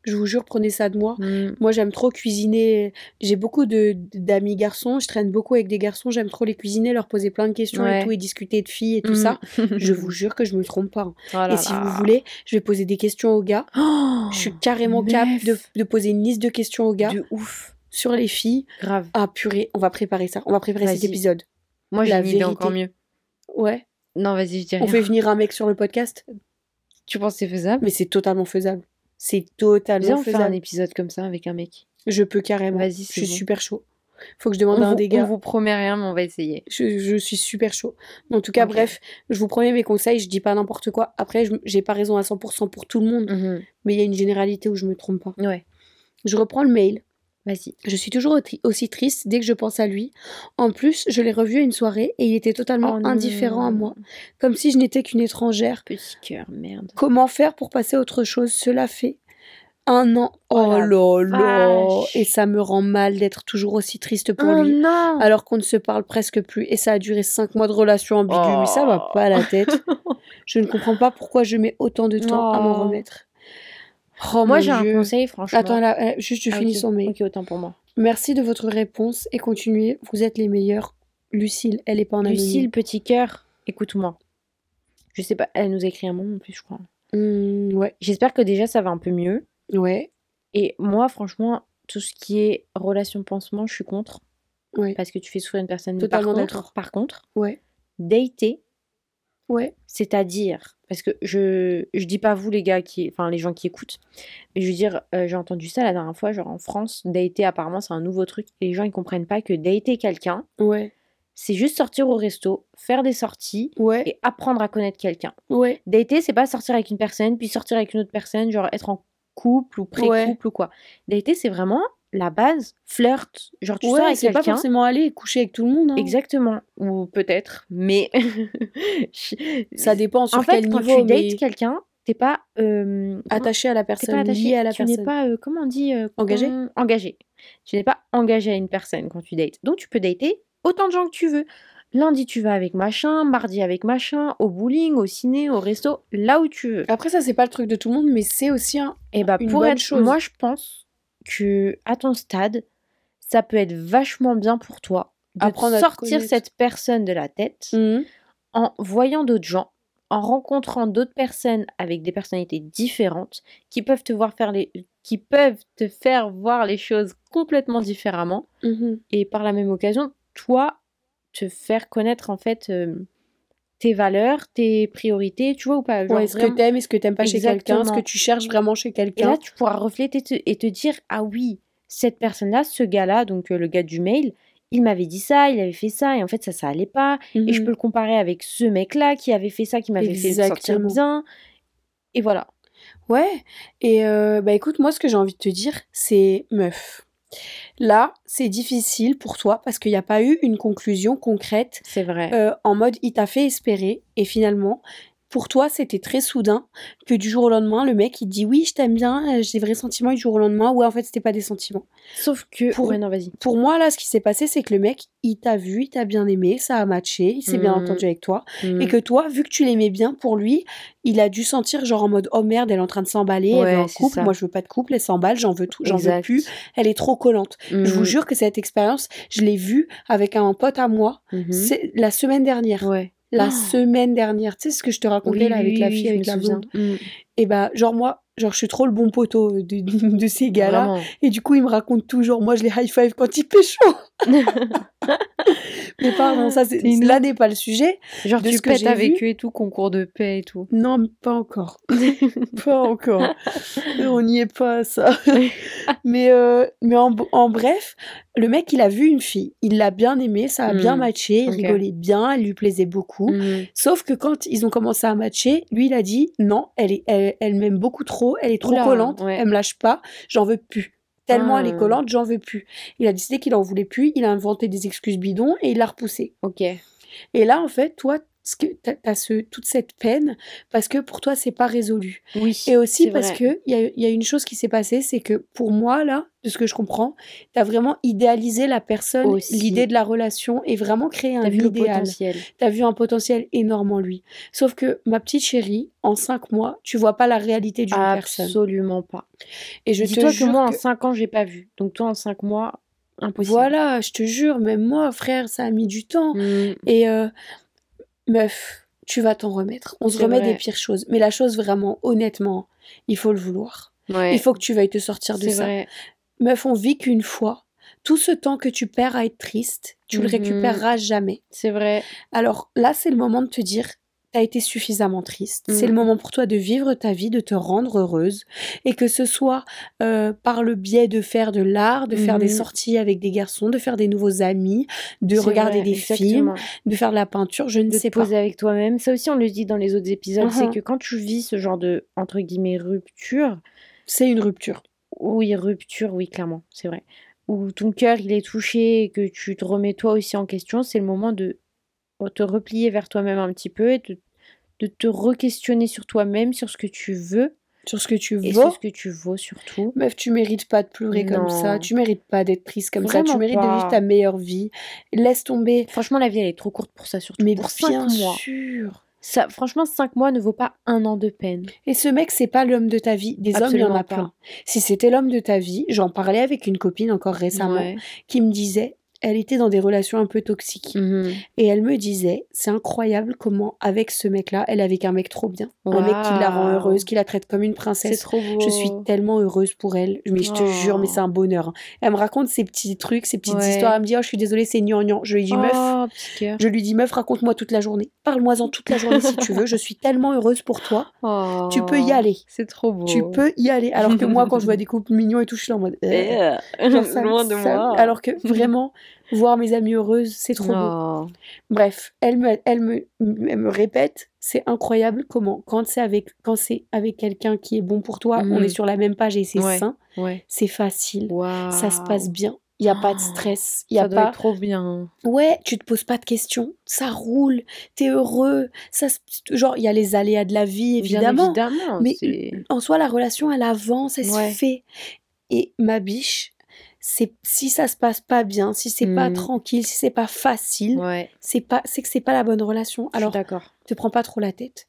Speaker 2: Je vous jure, prenez ça de moi.
Speaker 1: Mm.
Speaker 2: Moi, j'aime trop cuisiner. J'ai beaucoup de d'amis garçons. Je traîne beaucoup avec des garçons. J'aime trop les cuisiner, leur poser plein de questions
Speaker 1: Ouais.
Speaker 2: et tout, et discuter de filles et tout
Speaker 1: Mm.
Speaker 2: ça. Je vous jure que je me trompe pas. hein.
Speaker 1: Oh là
Speaker 2: et si vous voulez, je vais poser des questions aux gars.
Speaker 1: Oh,
Speaker 2: Je suis carrément cap de, de poser une liste de questions aux gars
Speaker 1: de ouf.
Speaker 2: sur les filles.
Speaker 1: Grave.
Speaker 2: Ah purée, on va préparer ça. On va préparer cet épisode.
Speaker 1: Moi, j'ai une idée encore mieux.
Speaker 2: Ouais.
Speaker 1: Non, vas-y, je dis
Speaker 2: On
Speaker 1: rien.
Speaker 2: fait venir un mec sur le podcast,
Speaker 1: Tu penses que c'est faisable?
Speaker 2: Mais c'est totalement faisable. C'est
Speaker 1: Viens,
Speaker 2: totalement
Speaker 1: on fait un
Speaker 2: faisable.
Speaker 1: épisode comme ça avec un mec.
Speaker 2: Je peux carrément.
Speaker 1: Vas-y,
Speaker 2: Je suis
Speaker 1: bon.
Speaker 2: super chaud. Faut que je demande
Speaker 1: On
Speaker 2: à un
Speaker 1: vous,
Speaker 2: des
Speaker 1: on
Speaker 2: gars.
Speaker 1: vous promet rien, mais on va essayer.
Speaker 2: Je, je suis super chaud. En tout cas, bref, je vous promets mes conseils, je dis pas n'importe quoi. Après, je- j'ai pas raison à 100% pour tout le monde,
Speaker 1: Mhm.
Speaker 2: mais il y a une généralité où je me trompe pas.
Speaker 1: Ouais,
Speaker 2: Je reprends le mail.
Speaker 1: Vas-y.
Speaker 2: Je suis toujours au- aussi triste dès que je pense à lui. En plus, je l'ai revu à une soirée et il était totalement
Speaker 1: Oh
Speaker 2: indifférent à moi, comme si je n'étais qu'une étrangère.
Speaker 1: Petit cœur, merde.
Speaker 2: Comment faire pour passer à autre chose? Cela fait un an.
Speaker 1: Oh
Speaker 2: Oh là là. Et ça me rend mal d'être toujours aussi triste pour
Speaker 1: oh
Speaker 2: lui.
Speaker 1: non
Speaker 2: alors qu'on ne se parle presque plus. Et ça a duré cinq mois de relation ambiguë, mais ça va
Speaker 1: Oh.
Speaker 2: pas à la tête. Je ne comprends pas pourquoi je mets autant de temps à m'en
Speaker 1: Oh.
Speaker 2: remettre. Oh
Speaker 1: Moi, j'ai un conseil, franchement.
Speaker 2: Attends, là, euh, juste je
Speaker 1: Ah,
Speaker 2: finis son mail.
Speaker 1: Ok, autant pour moi.
Speaker 2: Merci de votre réponse et continuez, vous êtes les meilleurs. Lucille, elle est pas en anonyme.
Speaker 1: Lucille, petit cœur, écoute-moi. Je sais pas, elle nous a écrit un mot en plus, je crois.
Speaker 2: Hmm, ouais,
Speaker 1: J'espère que déjà ça va un peu mieux.
Speaker 2: ouais,
Speaker 1: Et moi, franchement, tout ce qui est relation pansement, je suis contre.
Speaker 2: ouais,
Speaker 1: Parce que tu fais souffrir une personne.
Speaker 2: Totalement
Speaker 1: par contre, par contre,
Speaker 2: ouais,
Speaker 1: dater,
Speaker 2: ouais.
Speaker 1: c'est-à-dire, parce que je, je dis pas vous les gars qui, enfin les gens qui écoutent, mais je veux dire, euh, j'ai entendu ça la dernière fois, genre en France, dater apparemment c'est un nouveau truc. Et les gens ils comprennent pas que dater quelqu'un,
Speaker 2: Ouais,
Speaker 1: c'est juste sortir au resto, faire des sorties
Speaker 2: ouais,
Speaker 1: et apprendre à connaître quelqu'un.
Speaker 2: ouais,
Speaker 1: Dater, c'est pas sortir avec une personne, puis sortir avec une autre personne, genre être en couple ou pré-couple ou quoi. Dater, c'est vraiment la base, flirt. Genre, tu sors
Speaker 2: ouais,
Speaker 1: avec
Speaker 2: c'est pas
Speaker 1: quelqu'un.
Speaker 2: forcément aller coucher avec tout le monde. hein.
Speaker 1: Exactement. Ou peut-être, mais.
Speaker 2: Ça dépend sur
Speaker 1: en fait,
Speaker 2: quel
Speaker 1: quand
Speaker 2: niveau,
Speaker 1: tu dates quelqu'un, t'es pas. euh,
Speaker 2: attaché à la personne,
Speaker 1: pas attaché,
Speaker 2: lié à la
Speaker 1: tu n'es
Speaker 2: personne.
Speaker 1: pas. euh, comment on dit euh,
Speaker 2: Engagé?
Speaker 1: Engagé. Tu n'es pas engagé à une personne quand tu dates. Donc, tu peux dater autant de gens que tu veux. Lundi, tu vas avec machin, mardi avec machin, au bowling, au ciné, au resto, là où tu veux.
Speaker 2: Après, ça, c'est pas le truc de tout le monde, mais c'est aussi un.
Speaker 1: Et bah
Speaker 2: une
Speaker 1: pour
Speaker 2: bonne
Speaker 1: être,
Speaker 2: chose.
Speaker 1: moi je pense que à ton stade, ça peut être vachement bien pour toi de
Speaker 2: Apprendre
Speaker 1: sortir cette personne de la tête
Speaker 2: Mhm.
Speaker 1: en voyant d'autres gens, en rencontrant d'autres personnes avec des personnalités différentes qui peuvent te voir faire les qui peuvent te faire voir les choses complètement différemment
Speaker 2: Mhm.
Speaker 1: et par la même occasion, toi te faire connaître en fait euh, tes valeurs, tes priorités, tu vois ou pas Genre
Speaker 2: Ouais, ce que
Speaker 1: vraiment-
Speaker 2: t'aimes et ce que t'aimes pas chez quelqu'un, ce que tu cherches vraiment chez
Speaker 1: Et
Speaker 2: quelqu'un.
Speaker 1: là, tu pourras refléter te- et te dire Ah oui, cette personne-là, ce gars-là, donc euh, le gars du mail, il m'avait dit ça, il avait fait ça, et en fait ça, ça allait pas. Et je
Speaker 2: Mhm.
Speaker 1: peux le comparer avec ce mec-là qui avait fait ça, qui m'avait fait sentir bien. Et voilà.
Speaker 2: Ouais, et euh, bah écoute, moi ce que j'ai envie de te dire, c'est meuf. Là, c'est difficile pour toi parce qu'il n'y a pas eu une conclusion concrète
Speaker 1: C'est vrai.
Speaker 2: euh, en mode il t'a fait espérer et finalement, pour toi, c'était très soudain que du jour au lendemain, le mec il dit oui, je t'aime bien, euh, j'ai des vrais sentiments et du jour au lendemain, ouais, en fait, c'était pas des sentiments.
Speaker 1: Sauf que.
Speaker 2: pour-
Speaker 1: Ouais, non, vas-y.
Speaker 2: Pour moi, là, ce qui s'est passé, c'est que le mec, il t'a vu, il t'a bien aimé, ça a matché, il s'est bien
Speaker 1: Mhm.
Speaker 2: entendu avec toi.
Speaker 1: Mm.
Speaker 2: Et que toi, vu que tu l'aimais bien, pour lui, il a dû sentir genre en mode oh merde, elle est en train de s'emballer, elle veut un couple,
Speaker 1: ça.
Speaker 2: moi je veux pas de couple, elle s'emballe, j'en veux tout, j'en veux plus, elle est trop collante. Je vous
Speaker 1: Mm.
Speaker 2: jure que cette expérience, je l'ai vue avec un pote à moi,
Speaker 1: Mhm.
Speaker 2: c'est la semaine dernière.
Speaker 1: Ouais.
Speaker 2: La
Speaker 1: Oh.
Speaker 2: semaine dernière, tu sais ce que je te racontais
Speaker 1: Oui,
Speaker 2: là avec
Speaker 1: oui,
Speaker 2: la fille avec la blonde.
Speaker 1: Mm.
Speaker 2: Et bah genre moi, genre je suis trop le bon poteau de, de, de ces gars-là. Et du coup, il me raconte toujours, moi je les high five quand il pécho. Mais pardon, ça c'est
Speaker 1: une
Speaker 2: là n'est pas le sujet.
Speaker 1: Genre,
Speaker 2: de
Speaker 1: tu
Speaker 2: ce
Speaker 1: pètes eux et tout, concours de paix et tout.
Speaker 2: Non, pas encore. pas encore. On n'y est pas, ça. mais euh, mais en, en bref, le mec, il a vu une fille. Il l'a bien aimée, ça a bien
Speaker 1: Mm.
Speaker 2: matché, il rigolait bien, elle lui plaisait beaucoup.
Speaker 1: Mm.
Speaker 2: Sauf que quand ils ont commencé à matcher, lui, il a dit non, elle, est, elle, elle m'aime beaucoup trop, elle est trop
Speaker 1: Oula,
Speaker 2: collante,
Speaker 1: ouais.
Speaker 2: elle me lâche pas, j'en veux plus. Tellement elle est
Speaker 1: Ah.
Speaker 2: collante, j'en veux plus. Il a décidé qu'il en voulait plus, il a inventé des excuses bidons et il l'a repoussé.
Speaker 1: Ok.
Speaker 2: Et là, en fait, toi, que ce, toute cette peine parce que pour toi, c'est pas résolu.
Speaker 1: Oui.
Speaker 2: Et aussi parce
Speaker 1: vrai.
Speaker 2: que il y y a une chose qui s'est passée, c'est que pour moi, là, de ce que je comprends, t'as vraiment idéalisé la personne, l'idée de la relation et vraiment créé un
Speaker 1: vu le
Speaker 2: idéal.
Speaker 1: potentiel.
Speaker 2: T'as vu un potentiel énorme en lui. Sauf que ma petite chérie, en cinq mois, tu vois pas la réalité d'une personne.
Speaker 1: Absolument pas.
Speaker 2: Et je te
Speaker 1: Dis-toi que moi, en
Speaker 2: que-
Speaker 1: 5 ans, j'ai pas vu. Donc toi, en 5 mois, impossible.
Speaker 2: Voilà, je te jure, même moi, frère, ça a mis du temps.
Speaker 1: Mm.
Speaker 2: Et euh, meuf, tu vas t'en remettre. On se remet
Speaker 1: vrai.
Speaker 2: des pires choses. Mais la chose vraiment, honnêtement, il faut le vouloir.
Speaker 1: Ouais.
Speaker 2: Il faut que tu veuilles te sortir de ça.
Speaker 1: vrai.
Speaker 2: Meuf, on vit qu'une fois. Tout ce temps que tu perds à être triste, tu le
Speaker 1: Mhm.
Speaker 2: récupéreras jamais.
Speaker 1: C'est vrai.
Speaker 2: Alors là, c'est le moment de te dire, t'as été suffisamment triste. C'est le
Speaker 1: Mhm.
Speaker 2: moment pour toi de vivre ta vie, de te rendre heureuse. Et que ce soit euh, par le biais de faire de l'art, de faire des
Speaker 1: Mhm.
Speaker 2: sorties avec des garçons, de faire des nouveaux amis, de regarder
Speaker 1: vrai,
Speaker 2: des films, de faire de la peinture, je ne
Speaker 1: de
Speaker 2: sais pas.
Speaker 1: poser avec toi-même. Ça aussi, on le dit dans les autres épisodes, c'est que quand tu vis ce genre de, entre guillemets, rupture,
Speaker 2: C'est une rupture.
Speaker 1: oui, rupture, oui, clairement, c'est vrai, où ton cœur, il est touché et que tu te remets toi aussi en question, c'est le moment de te replier vers toi-même un petit peu et de, de te re-questionner sur toi-même, sur ce que tu veux
Speaker 2: Sur ce que tu
Speaker 1: et
Speaker 2: vaux.
Speaker 1: sur ce que tu vaux surtout.
Speaker 2: Meuf, tu mérites pas de pleurer comme ça. Tu mérites pas d'être triste comme ça. Tu mérites de vivre ta meilleure vie. Laisse tomber.
Speaker 1: Franchement, la vie, elle est trop courte pour ça, surtout
Speaker 2: Mais
Speaker 1: pour
Speaker 2: bien
Speaker 1: 5 mois.
Speaker 2: sûr.
Speaker 1: Ça, franchement, 5 mois ne vaut pas un an de peine.
Speaker 2: Et ce mec, c'est pas l'homme de ta vie. Des hommes, il y en a
Speaker 1: pas.
Speaker 2: plein. Si c'était l'homme de ta vie, j'en parlais avec une copine encore récemment
Speaker 1: Ouais.
Speaker 2: qui me disait, elle était dans des relations un peu toxiques.
Speaker 1: Mhm.
Speaker 2: Et elle me disait, c'est incroyable comment, avec ce mec-là, elle est avec un mec trop bien. Un mec qui la rend heureuse, qui la traite comme une
Speaker 1: C'est
Speaker 2: princesse.
Speaker 1: trop beau.
Speaker 2: Je suis tellement heureuse pour elle. Mais je te jure, mais
Speaker 1: Oh.
Speaker 2: c'est un bonheur. hein. Elle me raconte ses petits trucs, ses petites
Speaker 1: Ouais.
Speaker 2: histoires. Elle me dit, oh, je suis désolée, c'est gnangnan. Je lui dis, meuf,
Speaker 1: Oh, cœur.
Speaker 2: je lui dis, meuf, raconte-moi toute la journée. Parle-moi-en toute la journée si tu veux. Je suis tellement heureuse pour toi. Tu peux y
Speaker 1: Oh,
Speaker 2: aller.
Speaker 1: C'est trop beau.
Speaker 2: Tu peux y aller. Alors que moi, quand je vois des couples mignons et tout, je suis là en mode. euh, genre, ça me-
Speaker 1: Loin de
Speaker 2: ça-
Speaker 1: moi.
Speaker 2: Alors que vraiment, voir mes amies heureuses, c'est trop beau.
Speaker 1: Oh.
Speaker 2: Bref, elle me, elle me, elle me répète, c'est incroyable comment, quand c'est avec, quand c'est avec quelqu'un qui est bon pour toi, on
Speaker 1: Mhm.
Speaker 2: est sur la même page et c'est
Speaker 1: Ouais.
Speaker 2: sain,
Speaker 1: Ouais.
Speaker 2: c'est facile, ça se passe bien. Il n'y a pas de
Speaker 1: Oh,
Speaker 2: stress. Y
Speaker 1: Ça
Speaker 2: a
Speaker 1: doit
Speaker 2: pas.
Speaker 1: être trop bien.
Speaker 2: Ouais, tu te poses pas de questions. Ça roule. T'es heureux. Ça, se- genre, il y a les aléas de la vie, évidemment.
Speaker 1: Bien évidemment.
Speaker 2: mais- En soi, la relation, elle avance, elle
Speaker 1: Ouais.
Speaker 2: se fait. Et ma biche, c'est si ça se passe pas bien, si c'est pas
Speaker 1: Mhm.
Speaker 2: tranquille, si c'est pas facile,
Speaker 1: Ouais.
Speaker 2: c'est pas, c'est que c'est pas la bonne relation.
Speaker 1: Alors, d'accord.
Speaker 2: te prends pas trop la tête.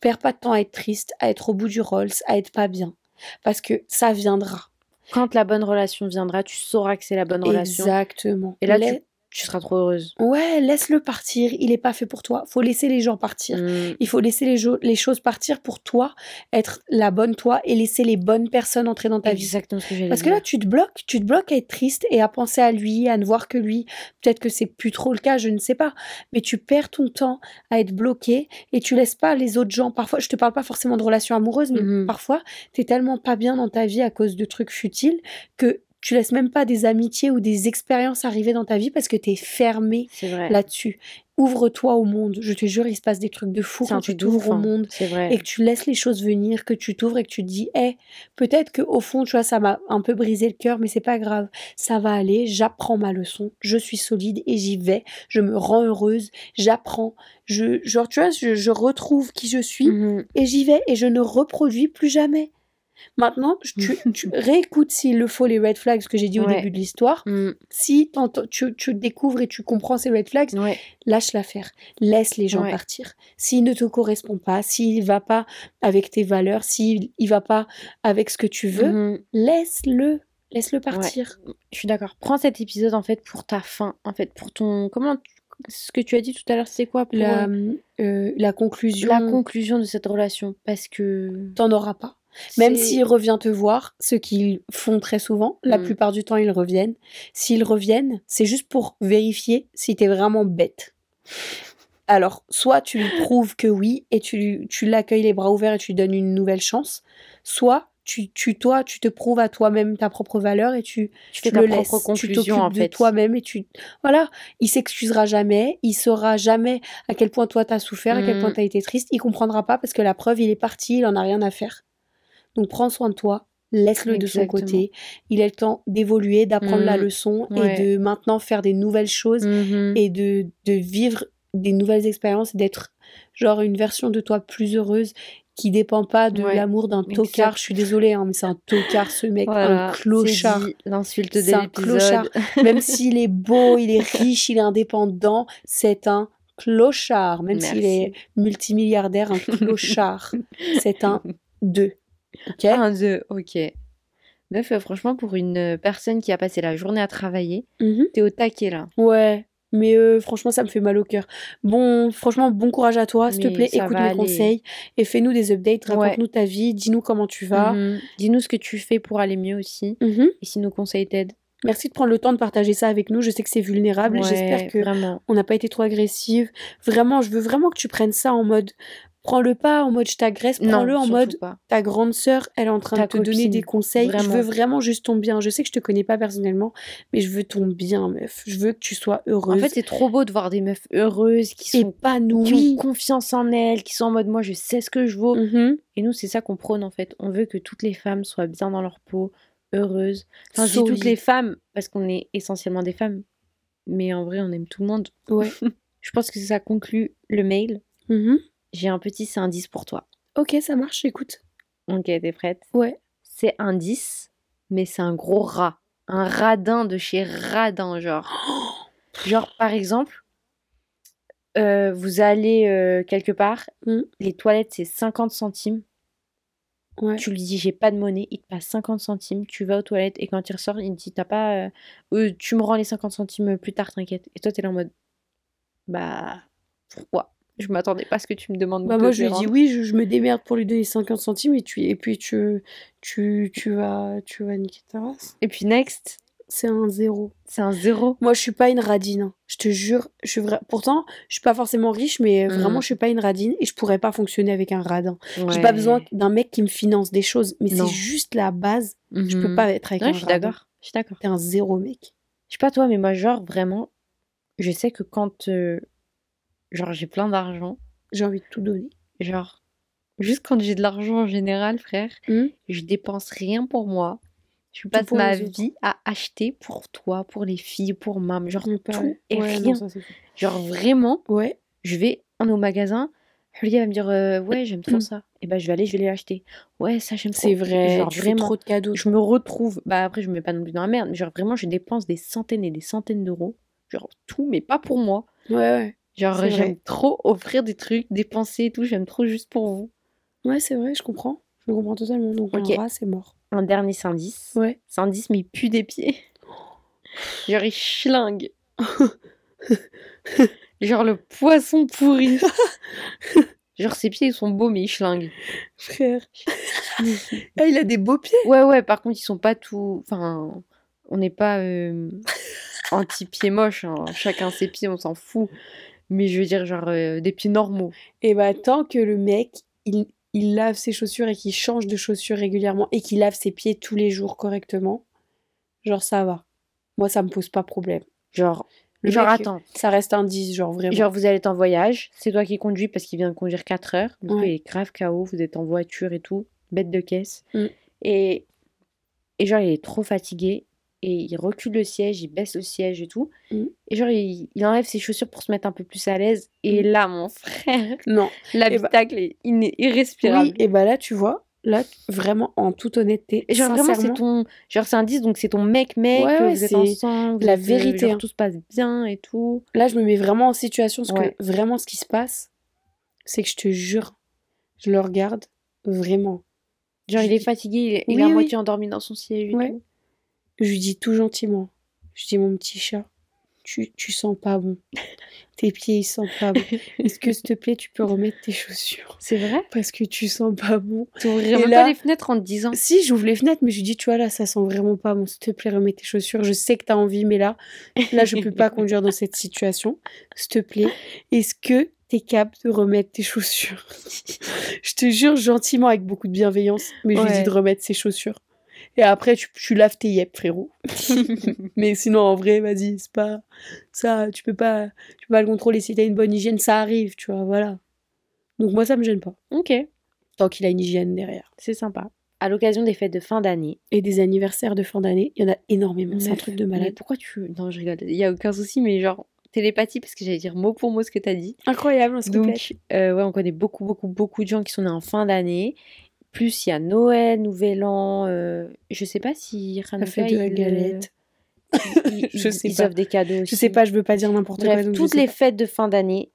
Speaker 2: Perds pas de temps à être triste, à être au bout du Rolls, à être pas bien. Parce que ça viendra.
Speaker 1: Quand la bonne relation viendra, tu sauras que c'est la bonne relation.
Speaker 2: Exactement.
Speaker 1: Et là, tu, tu seras trop heureuse.
Speaker 2: Ouais, laisse-le partir. Il est pas fait pour toi. Faut laisser les gens partir.
Speaker 1: Mm.
Speaker 2: Il faut laisser les, choses partir pour toi, être la bonne toi et laisser les bonnes personnes entrer dans ta vie.
Speaker 1: Exactement ce que
Speaker 2: Parce que là, tu te bloques, tu te bloques à être triste et à penser à lui, à ne voir que lui. Peut-être que c'est plus trop le cas, je ne sais pas. Mais tu perds ton temps à être bloqué et tu laisses pas les autres gens. Parfois, je te parle pas forcément de relations amoureuses, mais
Speaker 1: Mhm.
Speaker 2: parfois, t'es tellement pas bien dans ta vie à cause de trucs futiles que tu laisses même pas des amitiés ou des expériences arriver dans ta vie parce que tu es fermé là-dessus. Ouvre-toi au monde. Je te jure, il se passe des trucs de fou quand tu t'ouvres au
Speaker 1: hein.
Speaker 2: monde
Speaker 1: vrai.
Speaker 2: et que tu laisses les choses venir, que tu t'ouvres et que tu te dis, hé, peut-être que au fond, tu vois, ça m'a un peu brisé le cœur, mais c'est pas grave. Ça va aller, j'apprends ma leçon, je suis solide et j'y vais, je me rends heureuse, j'apprends, je, genre, tu vois, je, je retrouve qui je suis
Speaker 1: Mhm.
Speaker 2: et j'y vais et je ne reproduis plus jamais. Maintenant, tu, tu réécoutes s'il le faut les red flags que j'ai dit au
Speaker 1: Ouais.
Speaker 2: début de l'histoire.
Speaker 1: Mhm.
Speaker 2: Si tu, tu découvres et tu comprends ces red flags,
Speaker 1: Ouais.
Speaker 2: lâche l'affaire, laisse les gens
Speaker 1: Ouais.
Speaker 2: partir. S'il ne te correspond pas, s'il va pas avec tes valeurs, s'il il va pas avec ce que tu veux,
Speaker 1: Mhm.
Speaker 2: laisse-le, laisse-le partir.
Speaker 1: Je suis d'accord. Prends cet épisode en fait pour ta fin, en fait pour ton comment tu- ce que tu as dit tout à l'heure, c'est quoi pour
Speaker 2: La,
Speaker 1: euh,
Speaker 2: euh, la conclusion,
Speaker 1: la conclusion de cette relation Parce que
Speaker 2: t'en auras pas. Même s'il revient te voir, ce qu'ils font très souvent, la
Speaker 1: Mm.
Speaker 2: plupart du temps ils reviennent. S'ils reviennent, c'est juste pour vérifier si t'es vraiment bête. Alors, soit tu lui prouves que oui et tu, tu l'accueilles les bras ouverts et tu lui donnes une nouvelle chance, soit tu, tu toi, tu te prouves à toi-même ta propre valeur et tu,
Speaker 1: tu
Speaker 2: tu
Speaker 1: ta
Speaker 2: le laisses, tu t'occupes
Speaker 1: en
Speaker 2: de toi-même et tu voilà, il s'excusera jamais, il saura jamais à quel point toi t'as souffert, à quel
Speaker 1: Mm.
Speaker 2: point t'as été triste, il comprendra pas parce que la preuve il est parti, il en a rien à faire. Donc prends soin de toi, laisse-le de son côté, il a le temps d'évoluer, d'apprendre la
Speaker 1: Mm.
Speaker 2: leçon
Speaker 1: Ouais.
Speaker 2: et de maintenant faire des nouvelles choses
Speaker 1: Mhm.
Speaker 2: et de, de vivre des nouvelles expériences, d'être genre une version de toi plus heureuse qui dépend pas de
Speaker 1: Ouais,
Speaker 2: l'amour d'un tocard. Je suis désolée, hein, mais c'est un tocard ce mec,
Speaker 1: Voilà,
Speaker 2: un clochard.
Speaker 1: L'insulte de
Speaker 2: C'est un clochard. Même s'il est beau, il est riche, il est indépendant, c'est un clochard. Même s'il est multimilliardaire, un clochard. c'est un 2. Ok
Speaker 1: Un, deux, ok. Meuf, euh, franchement, pour une euh, personne qui a passé la journée à travailler,
Speaker 2: Mhm.
Speaker 1: t'es au taquet là.
Speaker 2: Ouais. Mais euh, franchement, ça me fait mal au cœur. Bon, franchement, bon courage à toi. S'il te plaît, écoute mes
Speaker 1: aller.
Speaker 2: conseils et fais-nous des updates.
Speaker 1: Ouais.
Speaker 2: Raconte-nous ta vie. Dis-nous comment tu vas.
Speaker 1: Mhm. Dis-nous ce que tu fais pour aller mieux aussi.
Speaker 2: Mhm.
Speaker 1: Et si nos conseils t'aident.
Speaker 2: Merci de prendre le temps de partager ça avec nous. Je sais que c'est vulnérable.
Speaker 1: Ouais,
Speaker 2: J'espère que
Speaker 1: Vraiment.
Speaker 2: on n'a pas été trop agressive. Vraiment, je veux vraiment que tu prennes ça en mode. Prends-le pas en mode je t'agresse, prends-le en mode
Speaker 1: pas.
Speaker 2: ta grande sœur, elle est en train
Speaker 1: Ta
Speaker 2: de te donner des conseils. Je
Speaker 1: vraiment.
Speaker 2: veux vraiment juste ton bien. Je sais que je te connais pas personnellement, mais je veux ton bien, meuf. Je veux que tu sois
Speaker 1: En
Speaker 2: heureuse.
Speaker 1: fait, c'est trop beau de voir des meufs heureuses qui sont qui ont confiance en elles, qui sont en mode moi je sais ce que je vaux.
Speaker 2: Mhm.
Speaker 1: Et nous, c'est ça qu'on prône en fait. On veut que toutes les femmes soient bien dans leur peau, heureuses. Enfin, je dis toutes les femmes parce qu'on est essentiellement des femmes. Mais en vrai, on aime tout le monde.
Speaker 2: Ouais.
Speaker 1: Je pense que ça conclut le mail.
Speaker 2: Mhm.
Speaker 1: J'ai un petit c'est un 10 pour toi.
Speaker 2: Ok, ça marche, écoute.
Speaker 1: Ok, t'es prête?
Speaker 2: Ouais.
Speaker 1: C'est un 10, mais c'est un gros rat. Un radin de chez radin, genre. Genre, par exemple, euh, vous allez euh, quelque part,
Speaker 2: Mm.
Speaker 1: les toilettes c'est 50 centimes.
Speaker 2: Ouais.
Speaker 1: Tu lui dis j'ai pas de monnaie, il te passe 50 centimes, tu vas aux toilettes et quand il ressort, il te dit t'as pas. euh, euh, tu me rends les 50 centimes plus tard, t'inquiète. Et toi t'es là en mode bah pourquoi? Je m'attendais pas à ce que tu me demandes.
Speaker 2: Bah
Speaker 1: de
Speaker 2: moi je lui dis
Speaker 1: rendre.
Speaker 2: oui, je, je me démerde pour lui donner 50 centimes et, tu, et puis tu, tu, tu, vas, tu vas niquer ta race.
Speaker 1: Et puis next,
Speaker 2: C'est un zéro.
Speaker 1: c'est un zéro.
Speaker 2: Moi je suis pas une radine, hein. je te jure. Je suis vra- Pourtant, je suis pas forcément riche, mais
Speaker 1: Mhm.
Speaker 2: vraiment je suis pas une radine et je pourrais pas fonctionner avec un radin. J'ai
Speaker 1: Ouais.
Speaker 2: pas besoin d'un mec qui me finance des choses, mais c'est juste la base. Je peux
Speaker 1: Mhm.
Speaker 2: pas être avec
Speaker 1: Ouais,
Speaker 2: un
Speaker 1: je suis d'accord. Je suis d'accord.
Speaker 2: T'es un zéro mec.
Speaker 1: Je sais pas toi, mais moi, genre, vraiment, je sais que quand. euh, genre, j'ai plein d'argent,
Speaker 2: J'ai envie de tout donner.
Speaker 1: genre, juste quand j'ai de l'argent en général, frère,
Speaker 2: Hmm
Speaker 1: je dépense rien pour moi. Je passe ma vie à acheter pour toi, pour les filles, pour mam, genre tout et
Speaker 2: non,
Speaker 1: rien.
Speaker 2: ça, fou.
Speaker 1: Genre, vraiment,
Speaker 2: Ouais.
Speaker 1: je vais, est au magasin, Julia va me dire, euh, ouais, j'aime trop
Speaker 2: Mm.
Speaker 1: ça. Et ben, je vais aller, je vais les acheter. Ouais, ça, j'aime trop.
Speaker 2: C'est vrai.
Speaker 1: Genre,
Speaker 2: fais
Speaker 1: vraiment.
Speaker 2: trop de cadeaux.
Speaker 1: je me retrouve, bah après je me mets pas non plus dans la merde, mais genre vraiment je dépense des centaines et des centaines d'euros, genre tout, mais pas pour moi.
Speaker 2: Ouais, ouais.
Speaker 1: Genre j'aime trop offrir des trucs, dépenser et tout, j'aime trop juste pour vous.
Speaker 2: Ouais, c'est vrai, je comprends. Je comprends totalement. Donc,
Speaker 1: Ok.
Speaker 2: un rat, c'est mort.
Speaker 1: Un dernier 10.
Speaker 2: Ouais.
Speaker 1: 10 mais il pue des pieds. Genre il schlingue. genre le poisson pourri. genre ses pieds ils sont beaux mais il schlingue.
Speaker 2: Frère. ah, il a des beaux pieds?
Speaker 1: Ouais ouais par contre ils sont pas tout... Enfin on n'est pas euh, anti-pieds moches, hein. chacun ses pieds on s'en fout. Mais je veux dire genre euh, des pieds normaux.
Speaker 2: Et bah, tant que le mec, il, il lave ses chaussures et qu'il change de chaussures régulièrement et qu'il lave ses pieds tous les jours correctement, genre ça va. Moi, ça me pose pas problème.
Speaker 1: Genre,
Speaker 2: Le
Speaker 1: genre
Speaker 2: mec,
Speaker 1: attends.
Speaker 2: Ça reste un 10, genre vraiment.
Speaker 1: Genre, vous allez être en voyage, c'est toi qui conduis parce qu'il vient de conduire 4 heures.
Speaker 2: Ouais.
Speaker 1: il est grave KO, vous êtes en voiture et tout, bête de caisse.
Speaker 2: Mm.
Speaker 1: Et, et genre, il est trop fatigué et il recule le siège, il baisse le siège et tout.
Speaker 2: Mm.
Speaker 1: Et genre, il, il enlève ses chaussures pour se mettre un peu plus à l'aise. Et
Speaker 2: Mm.
Speaker 1: là, mon frère,
Speaker 2: Non.
Speaker 1: l'habitacle est iné- irrespirable.
Speaker 2: Oui, et bah là, tu vois, là, vraiment, en toute honnêteté,
Speaker 1: Et genre, vraiment, c'est ton. Genre, c'est un 10, donc c'est ton mec-mec,
Speaker 2: Ouais,
Speaker 1: que
Speaker 2: ouais,
Speaker 1: vous êtes ensemble.
Speaker 2: la
Speaker 1: euh,
Speaker 2: vérité,
Speaker 1: genre,
Speaker 2: hein.
Speaker 1: tout se passe bien et tout.
Speaker 2: là, je me mets vraiment en situation parce
Speaker 1: Ouais.
Speaker 2: que vraiment, ce qui se passe, c'est que je te jure, je le regarde vraiment.
Speaker 1: Genre,
Speaker 2: Je
Speaker 1: il est fatigué, il est, est
Speaker 2: Oui,
Speaker 1: à
Speaker 2: oui.
Speaker 1: moitié endormi dans son siège et
Speaker 2: Ouais.
Speaker 1: tout.
Speaker 2: Je lui dis tout gentiment. Je dis, mon petit chat, tu, tu sens pas bon. Tes pieds, ils sentent pas bon. Est-ce que, s'il te plaît, tu peux remettre tes chaussures?
Speaker 1: C'est vrai?
Speaker 2: Parce que tu sens pas bon.
Speaker 1: T'ouvrirais
Speaker 2: Et
Speaker 1: même
Speaker 2: là-
Speaker 1: pas les fenêtres en te disant.
Speaker 2: Si, j'ouvre les fenêtres, mais je lui dis, tu vois, là, ça sent vraiment pas bon. S'il te plaît, remets tes chaussures. Je sais que t'as envie, mais là, là, je peux pas conduire dans cette situation. S'il te plaît, est-ce que t'es capable de remettre tes chaussures? Je te jure, gentiment, avec beaucoup de bienveillance, mais je lui dis de remettre ses chaussures. Et après, tu, tu laves tes yep, frérot. mais sinon, en vrai, vas-y, c'est pas ça. Tu peux pas, tu peux pas le contrôler. Si t'as une bonne hygiène, ça arrive, tu vois, voilà. Donc moi, ça me gêne pas.
Speaker 1: ok,
Speaker 2: Tant qu'il a une hygiène derrière.
Speaker 1: c'est sympa. À l'occasion des fêtes de fin d'année.
Speaker 2: Et des anniversaires de fin d'année, il y en a énormément. C'est un truc de
Speaker 1: Mais
Speaker 2: malade.
Speaker 1: pourquoi tu. Non, je rigole. Il y a aucun souci, mais genre, télépathie, parce que j'allais dire mot pour mot ce que t'as dit.
Speaker 2: Incroyable, on se complète.
Speaker 1: Donc, euh, ouais, on connaît beaucoup, beaucoup, beaucoup de gens qui sont nés en fin d'année. Plus il y a Noël, Nouvel An. euh, je sais pas si
Speaker 2: La
Speaker 1: Hanouka,
Speaker 2: fête de la
Speaker 1: il, euh,
Speaker 2: galette. Je sais
Speaker 1: ils
Speaker 2: pas.
Speaker 1: offrent des cadeaux aussi.
Speaker 2: Je sais pas, je veux pas dire n'importe quoi. Donc
Speaker 1: toutes les
Speaker 2: pas.
Speaker 1: fêtes de fin d'année,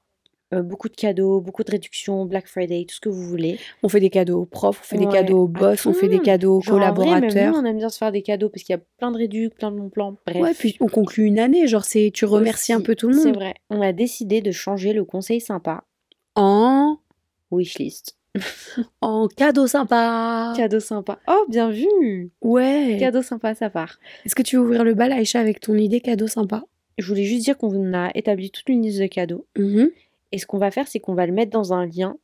Speaker 1: euh, beaucoup de cadeaux, beaucoup de réductions, Black Friday, tout ce que vous voulez.
Speaker 2: On fait des cadeaux aux profs, on fait des cadeaux aux boss, on fait des
Speaker 1: monde.
Speaker 2: cadeaux aux
Speaker 1: Genre, vrai,
Speaker 2: collaborateurs.
Speaker 1: nous, on aime bien se faire des cadeaux parce qu'il y a plein de réducs, plein de bons plans. Bref.
Speaker 2: Ouais, puis on conclut une année, genre c'est tu remercies un peu tout le
Speaker 1: C'est
Speaker 2: monde.
Speaker 1: vrai. On a décidé de changer le conseil sympa,
Speaker 2: En
Speaker 1: wishlist.
Speaker 2: en cadeau sympa.
Speaker 1: Cadeau sympa. Oh, bien vu
Speaker 2: Ouais.
Speaker 1: Cadeau sympa, ça part.
Speaker 2: Est-ce que tu veux ouvrir le bal, Aïcha, avec ton idée cadeau sympa?
Speaker 1: Je voulais juste dire qu'on a établi toute une liste de cadeaux.
Speaker 2: Mhm.
Speaker 1: Et ce qu'on va faire, c'est qu'on va le mettre dans un lien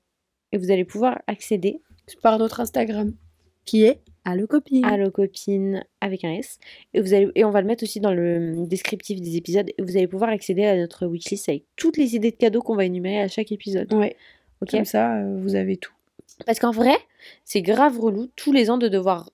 Speaker 1: et vous allez pouvoir accéder
Speaker 2: Par notre Instagram, qui est Allo Copine.
Speaker 1: avec un S. Et, vous allez, et on va le mettre aussi dans le descriptif des épisodes. Et vous allez pouvoir accéder à notre wishlist avec toutes les idées de cadeaux qu'on va énumérer à chaque épisode.
Speaker 2: Ouais.
Speaker 1: Ok
Speaker 2: Comme ça, euh, vous avez tout.
Speaker 1: Parce qu'en vrai, c'est grave relou tous les ans de devoir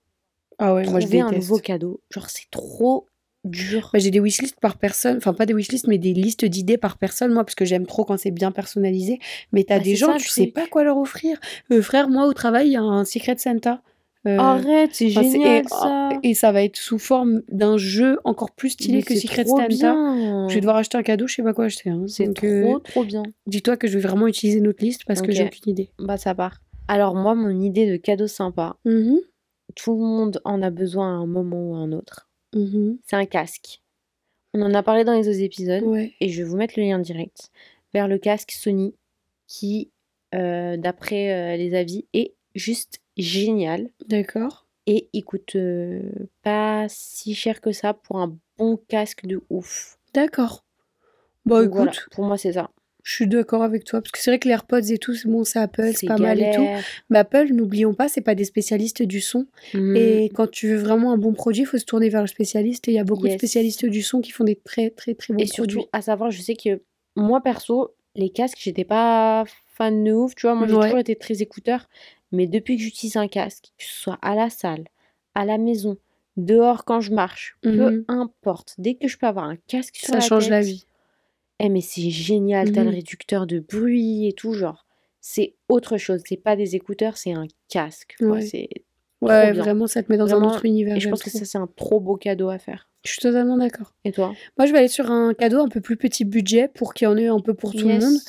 Speaker 2: Ah ouais, moi je
Speaker 1: trouver un nouveau cadeau. Genre, c'est trop dur.
Speaker 2: Bah, j'ai des wishlists par personne, enfin pas des wishlists, mais des listes d'idées par personne, moi, parce que j'aime trop quand c'est bien personnalisé. Mais t'as
Speaker 1: Bah,
Speaker 2: des gens,
Speaker 1: ça,
Speaker 2: tu sais pas quoi leur offrir. Euh, frère, moi au travail, il y a un Secret Santa. Euh,
Speaker 1: Arrête, c'est
Speaker 2: enfin,
Speaker 1: génial
Speaker 2: et,
Speaker 1: ça.
Speaker 2: et ça va être sous forme d'un jeu encore plus stylé
Speaker 1: Mais
Speaker 2: que Secret Santa.
Speaker 1: bien.
Speaker 2: Je vais devoir acheter un cadeau, je sais pas quoi acheter. hein.
Speaker 1: C'est trop,
Speaker 2: euh,
Speaker 1: trop bien.
Speaker 2: dis-toi que je vais vraiment utiliser notre liste parce que j'ai aucune idée.
Speaker 1: Bah, ça part. Alors, moi, mon idée de cadeau sympa,
Speaker 2: Mhm,
Speaker 1: tout le monde en a besoin à un moment ou à un autre.
Speaker 2: mhm.
Speaker 1: C'est un casque. On en a parlé dans les autres épisodes.
Speaker 2: Ouais.
Speaker 1: et je vais vous mettre le lien direct vers le casque Sony qui, euh, d'après euh, les avis, est juste génial
Speaker 2: D'accord.
Speaker 1: et il coûte euh, pas si cher que ça pour un bon casque de ouf.
Speaker 2: D'accord. Bah
Speaker 1: Donc
Speaker 2: écoute,
Speaker 1: voilà, pour moi c'est ça.
Speaker 2: Je suis d'accord avec toi parce que c'est vrai que les AirPods et tout, c'est bon, c'est Apple, c'est pas mal et tout. Mais Apple, n'oublions pas, c'est pas des spécialistes du son.
Speaker 1: Mm.
Speaker 2: Et quand tu veux vraiment un bon produit, il faut se tourner vers le spécialiste. Et il y a beaucoup de spécialistes du son qui font des très très très bons
Speaker 1: Et surtout,
Speaker 2: produits.
Speaker 1: à savoir, je sais que moi perso, les casques, j'étais pas fan de ouf, tu vois. Moi, j'ai
Speaker 2: Ouais.
Speaker 1: toujours été très écouteur. Mais depuis que j'utilise un casque, que ce soit à la salle, à la maison, dehors quand je marche, peu
Speaker 2: Mhm.
Speaker 1: importe, dès que je peux avoir un casque sur
Speaker 2: Ça
Speaker 1: la
Speaker 2: change la vie.
Speaker 1: Eh, mais c'est génial, t'as le
Speaker 2: Mhm.
Speaker 1: réducteur de bruit et tout, genre. C'est autre chose, c'est pas des écouteurs, c'est un casque. quoi.
Speaker 2: Ouais.
Speaker 1: C'est...
Speaker 2: Ouais,
Speaker 1: bien.
Speaker 2: vraiment, ça te met dans
Speaker 1: Vraiment,
Speaker 2: un autre univers.
Speaker 1: Et je pense que ça, c'est un trop beau cadeau à faire.
Speaker 2: Je suis totalement d'accord.
Speaker 1: Et toi?
Speaker 2: Moi, je vais aller sur un cadeau un peu plus petit budget pour qu'il y en ait un peu pour tout
Speaker 1: Yes.
Speaker 2: le monde.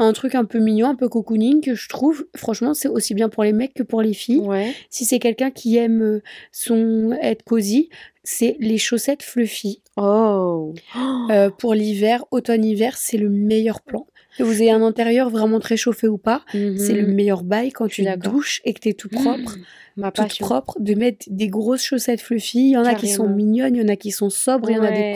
Speaker 2: Un truc un peu mignon, un peu cocooning que je trouve, franchement, c'est aussi bien pour les mecs que pour les filles.
Speaker 1: Ouais.
Speaker 2: Si c'est quelqu'un qui aime euh, son être cosy, c'est les chaussettes fluffy.
Speaker 1: Oh
Speaker 2: Euh, pour l'hiver, automne-hiver, c'est le meilleur plan. Que vous ayez un intérieur vraiment très chauffé ou pas, c'est le
Speaker 1: Mhm.
Speaker 2: meilleur bail quand tu
Speaker 1: d'accord.
Speaker 2: douches et que t'es tout propre.
Speaker 1: Ma
Speaker 2: toute propre, de mettre des grosses chaussettes fluffy. Il y en a qui sont mignonnes, il y en a qui sont sobres, il y en a des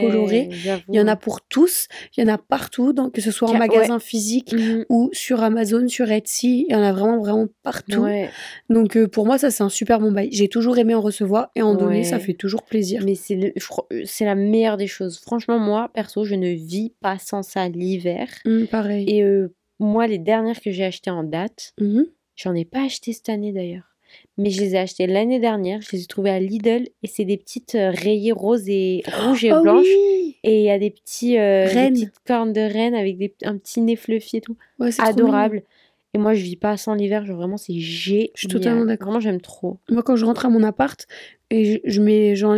Speaker 1: j'avoue.
Speaker 2: Il y en a pour tous, il y en a partout, donc que ce soit en magasin physique
Speaker 1: Mhm.
Speaker 2: ou sur Amazon, sur Etsy, il y en a vraiment vraiment partout.
Speaker 1: Ouais.
Speaker 2: Donc euh, pour moi ça c'est un super bon bail. J'ai toujours aimé en recevoir et en donner, ça fait toujours plaisir.
Speaker 1: Mais c'est crois- c'est la meilleure des choses. Franchement, moi, perso, je ne vis pas sans ça l'hiver.
Speaker 2: Hum,
Speaker 1: Et euh, moi, les dernières que j'ai achetées en date,
Speaker 2: Mhm.
Speaker 1: j'en ai pas acheté cette année d'ailleurs. Mais je les ai achetées l'année dernière. Je les ai trouvées à Lidl. Et c'est des petites rayées roses et rouges et
Speaker 2: Oh
Speaker 1: blanches.
Speaker 2: oui
Speaker 1: Et il y a des, petits, euh, des petites cornes de reine avec des, un petit nez fluffy et tout.
Speaker 2: Ouais,
Speaker 1: Adorable. Et moi, je vis pas sans l'hiver. Genre, vraiment, c'est génial.
Speaker 2: suis totalement d'accord.
Speaker 1: Vraiment, j'aime trop.
Speaker 2: Moi quand je rentre à mon appart et je, je mets genre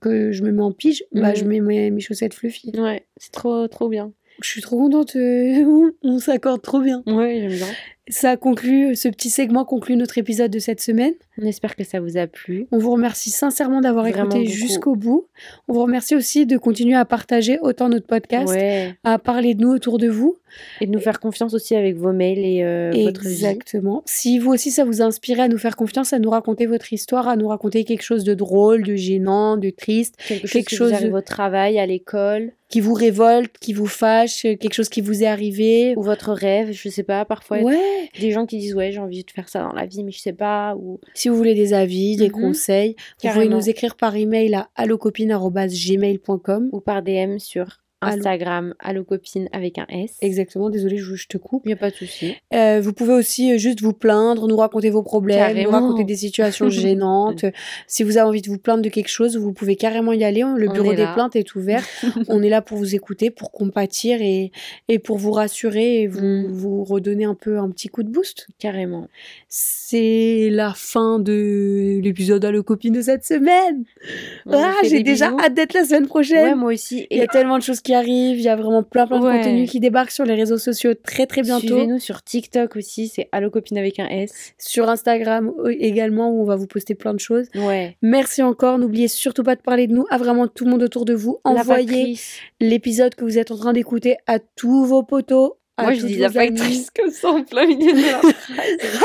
Speaker 2: que je me mets en pige, bah
Speaker 1: Mhm.
Speaker 2: je mets mes, mes chaussettes fluffy.
Speaker 1: Ouais, c'est trop, trop bien.
Speaker 2: Je suis trop contente, euh, on, s'accorde trop bien.
Speaker 1: Ouais, j'aime bien.
Speaker 2: Ça conclut, ce petit segment conclut notre épisode de cette semaine.
Speaker 1: On espère que ça vous a plu.
Speaker 2: On vous remercie sincèrement d'avoir écouté jusqu'au bout. On vous remercie aussi de continuer à partager autant notre podcast,
Speaker 1: Ouais.
Speaker 2: à parler de nous autour de vous.
Speaker 1: Et de nous faire confiance aussi avec vos mails et euh, votre vie.
Speaker 2: Exactement. Si vous aussi ça vous a inspiré à nous faire confiance, à nous raconter votre histoire, à nous raconter quelque chose de drôle, de gênant, de triste,
Speaker 1: Quelque chose
Speaker 2: Quelque
Speaker 1: qui
Speaker 2: chose
Speaker 1: vous arrive
Speaker 2: de-
Speaker 1: au travail, à l'école,
Speaker 2: qui vous révolte, qui vous fâche, quelque chose qui vous est arrivé.
Speaker 1: ou votre rêve, je sais pas. Parfois,
Speaker 2: Ouais.
Speaker 1: des gens qui disent ouais, j'ai envie de faire ça dans la vie, mais je sais pas. Ou
Speaker 2: Si vous voulez des avis, des
Speaker 1: Mhm.
Speaker 2: conseils, vous pouvez nous écrire par email à allocopine@gmail.com.
Speaker 1: ou par DM sur Instagram, allocopine avec un S.
Speaker 2: Exactement, désolé, je, je te coupe.
Speaker 1: Il n'y a pas de souci.
Speaker 2: Euh, vous pouvez aussi euh, juste vous plaindre, nous raconter vos problèmes, nous raconter des situations gênantes. si vous avez envie de vous plaindre de quelque chose, vous pouvez carrément y aller. Le
Speaker 1: On
Speaker 2: bureau des
Speaker 1: là.
Speaker 2: plaintes est ouvert. On est là pour vous écouter, pour compatir et, et pour vous rassurer et vous,
Speaker 1: Mm.
Speaker 2: vous redonner un peu un petit coup de boost.
Speaker 1: Carrément.
Speaker 2: C'est la fin de l'épisode le copine de cette semaine. Ah, j'ai déjà
Speaker 1: bisous.
Speaker 2: hâte d'être la semaine prochaine.
Speaker 1: Ouais, moi aussi.
Speaker 2: Il y a tellement de choses qui arrivent, il y a vraiment plein plein de
Speaker 1: Ouais.
Speaker 2: contenus qui débarquent sur les réseaux sociaux très très bientôt.
Speaker 1: Suivez-nous sur TikTok aussi, c'est allocopine avec un S.
Speaker 2: Sur Instagram également où on va vous poster plein de choses.
Speaker 1: Ouais.
Speaker 2: Merci encore, n'oubliez surtout pas de parler de nous à vraiment tout le monde autour de vous. Envoyez l'épisode que vous êtes en train d'écouter à tous vos potos. À
Speaker 1: Moi, je dis la factrice comme ça en plein milieu de la phrase.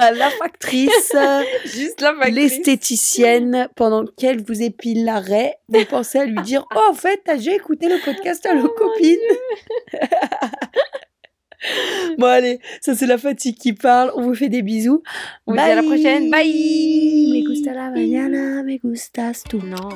Speaker 2: La factrice,
Speaker 1: Juste la factrice.
Speaker 2: l'esthéticienne, pendant qu'elle vous épile l'arrêt, vous pensez à lui dire Oh, en fait, déjà écouté le podcast à
Speaker 1: Oh
Speaker 2: copines Bon, allez, ça c'est la fatigue qui parle. On vous fait des bisous.
Speaker 1: On vous dit à la prochaine. Bye.
Speaker 2: Me gusta la mañana, me gustas.
Speaker 1: Non.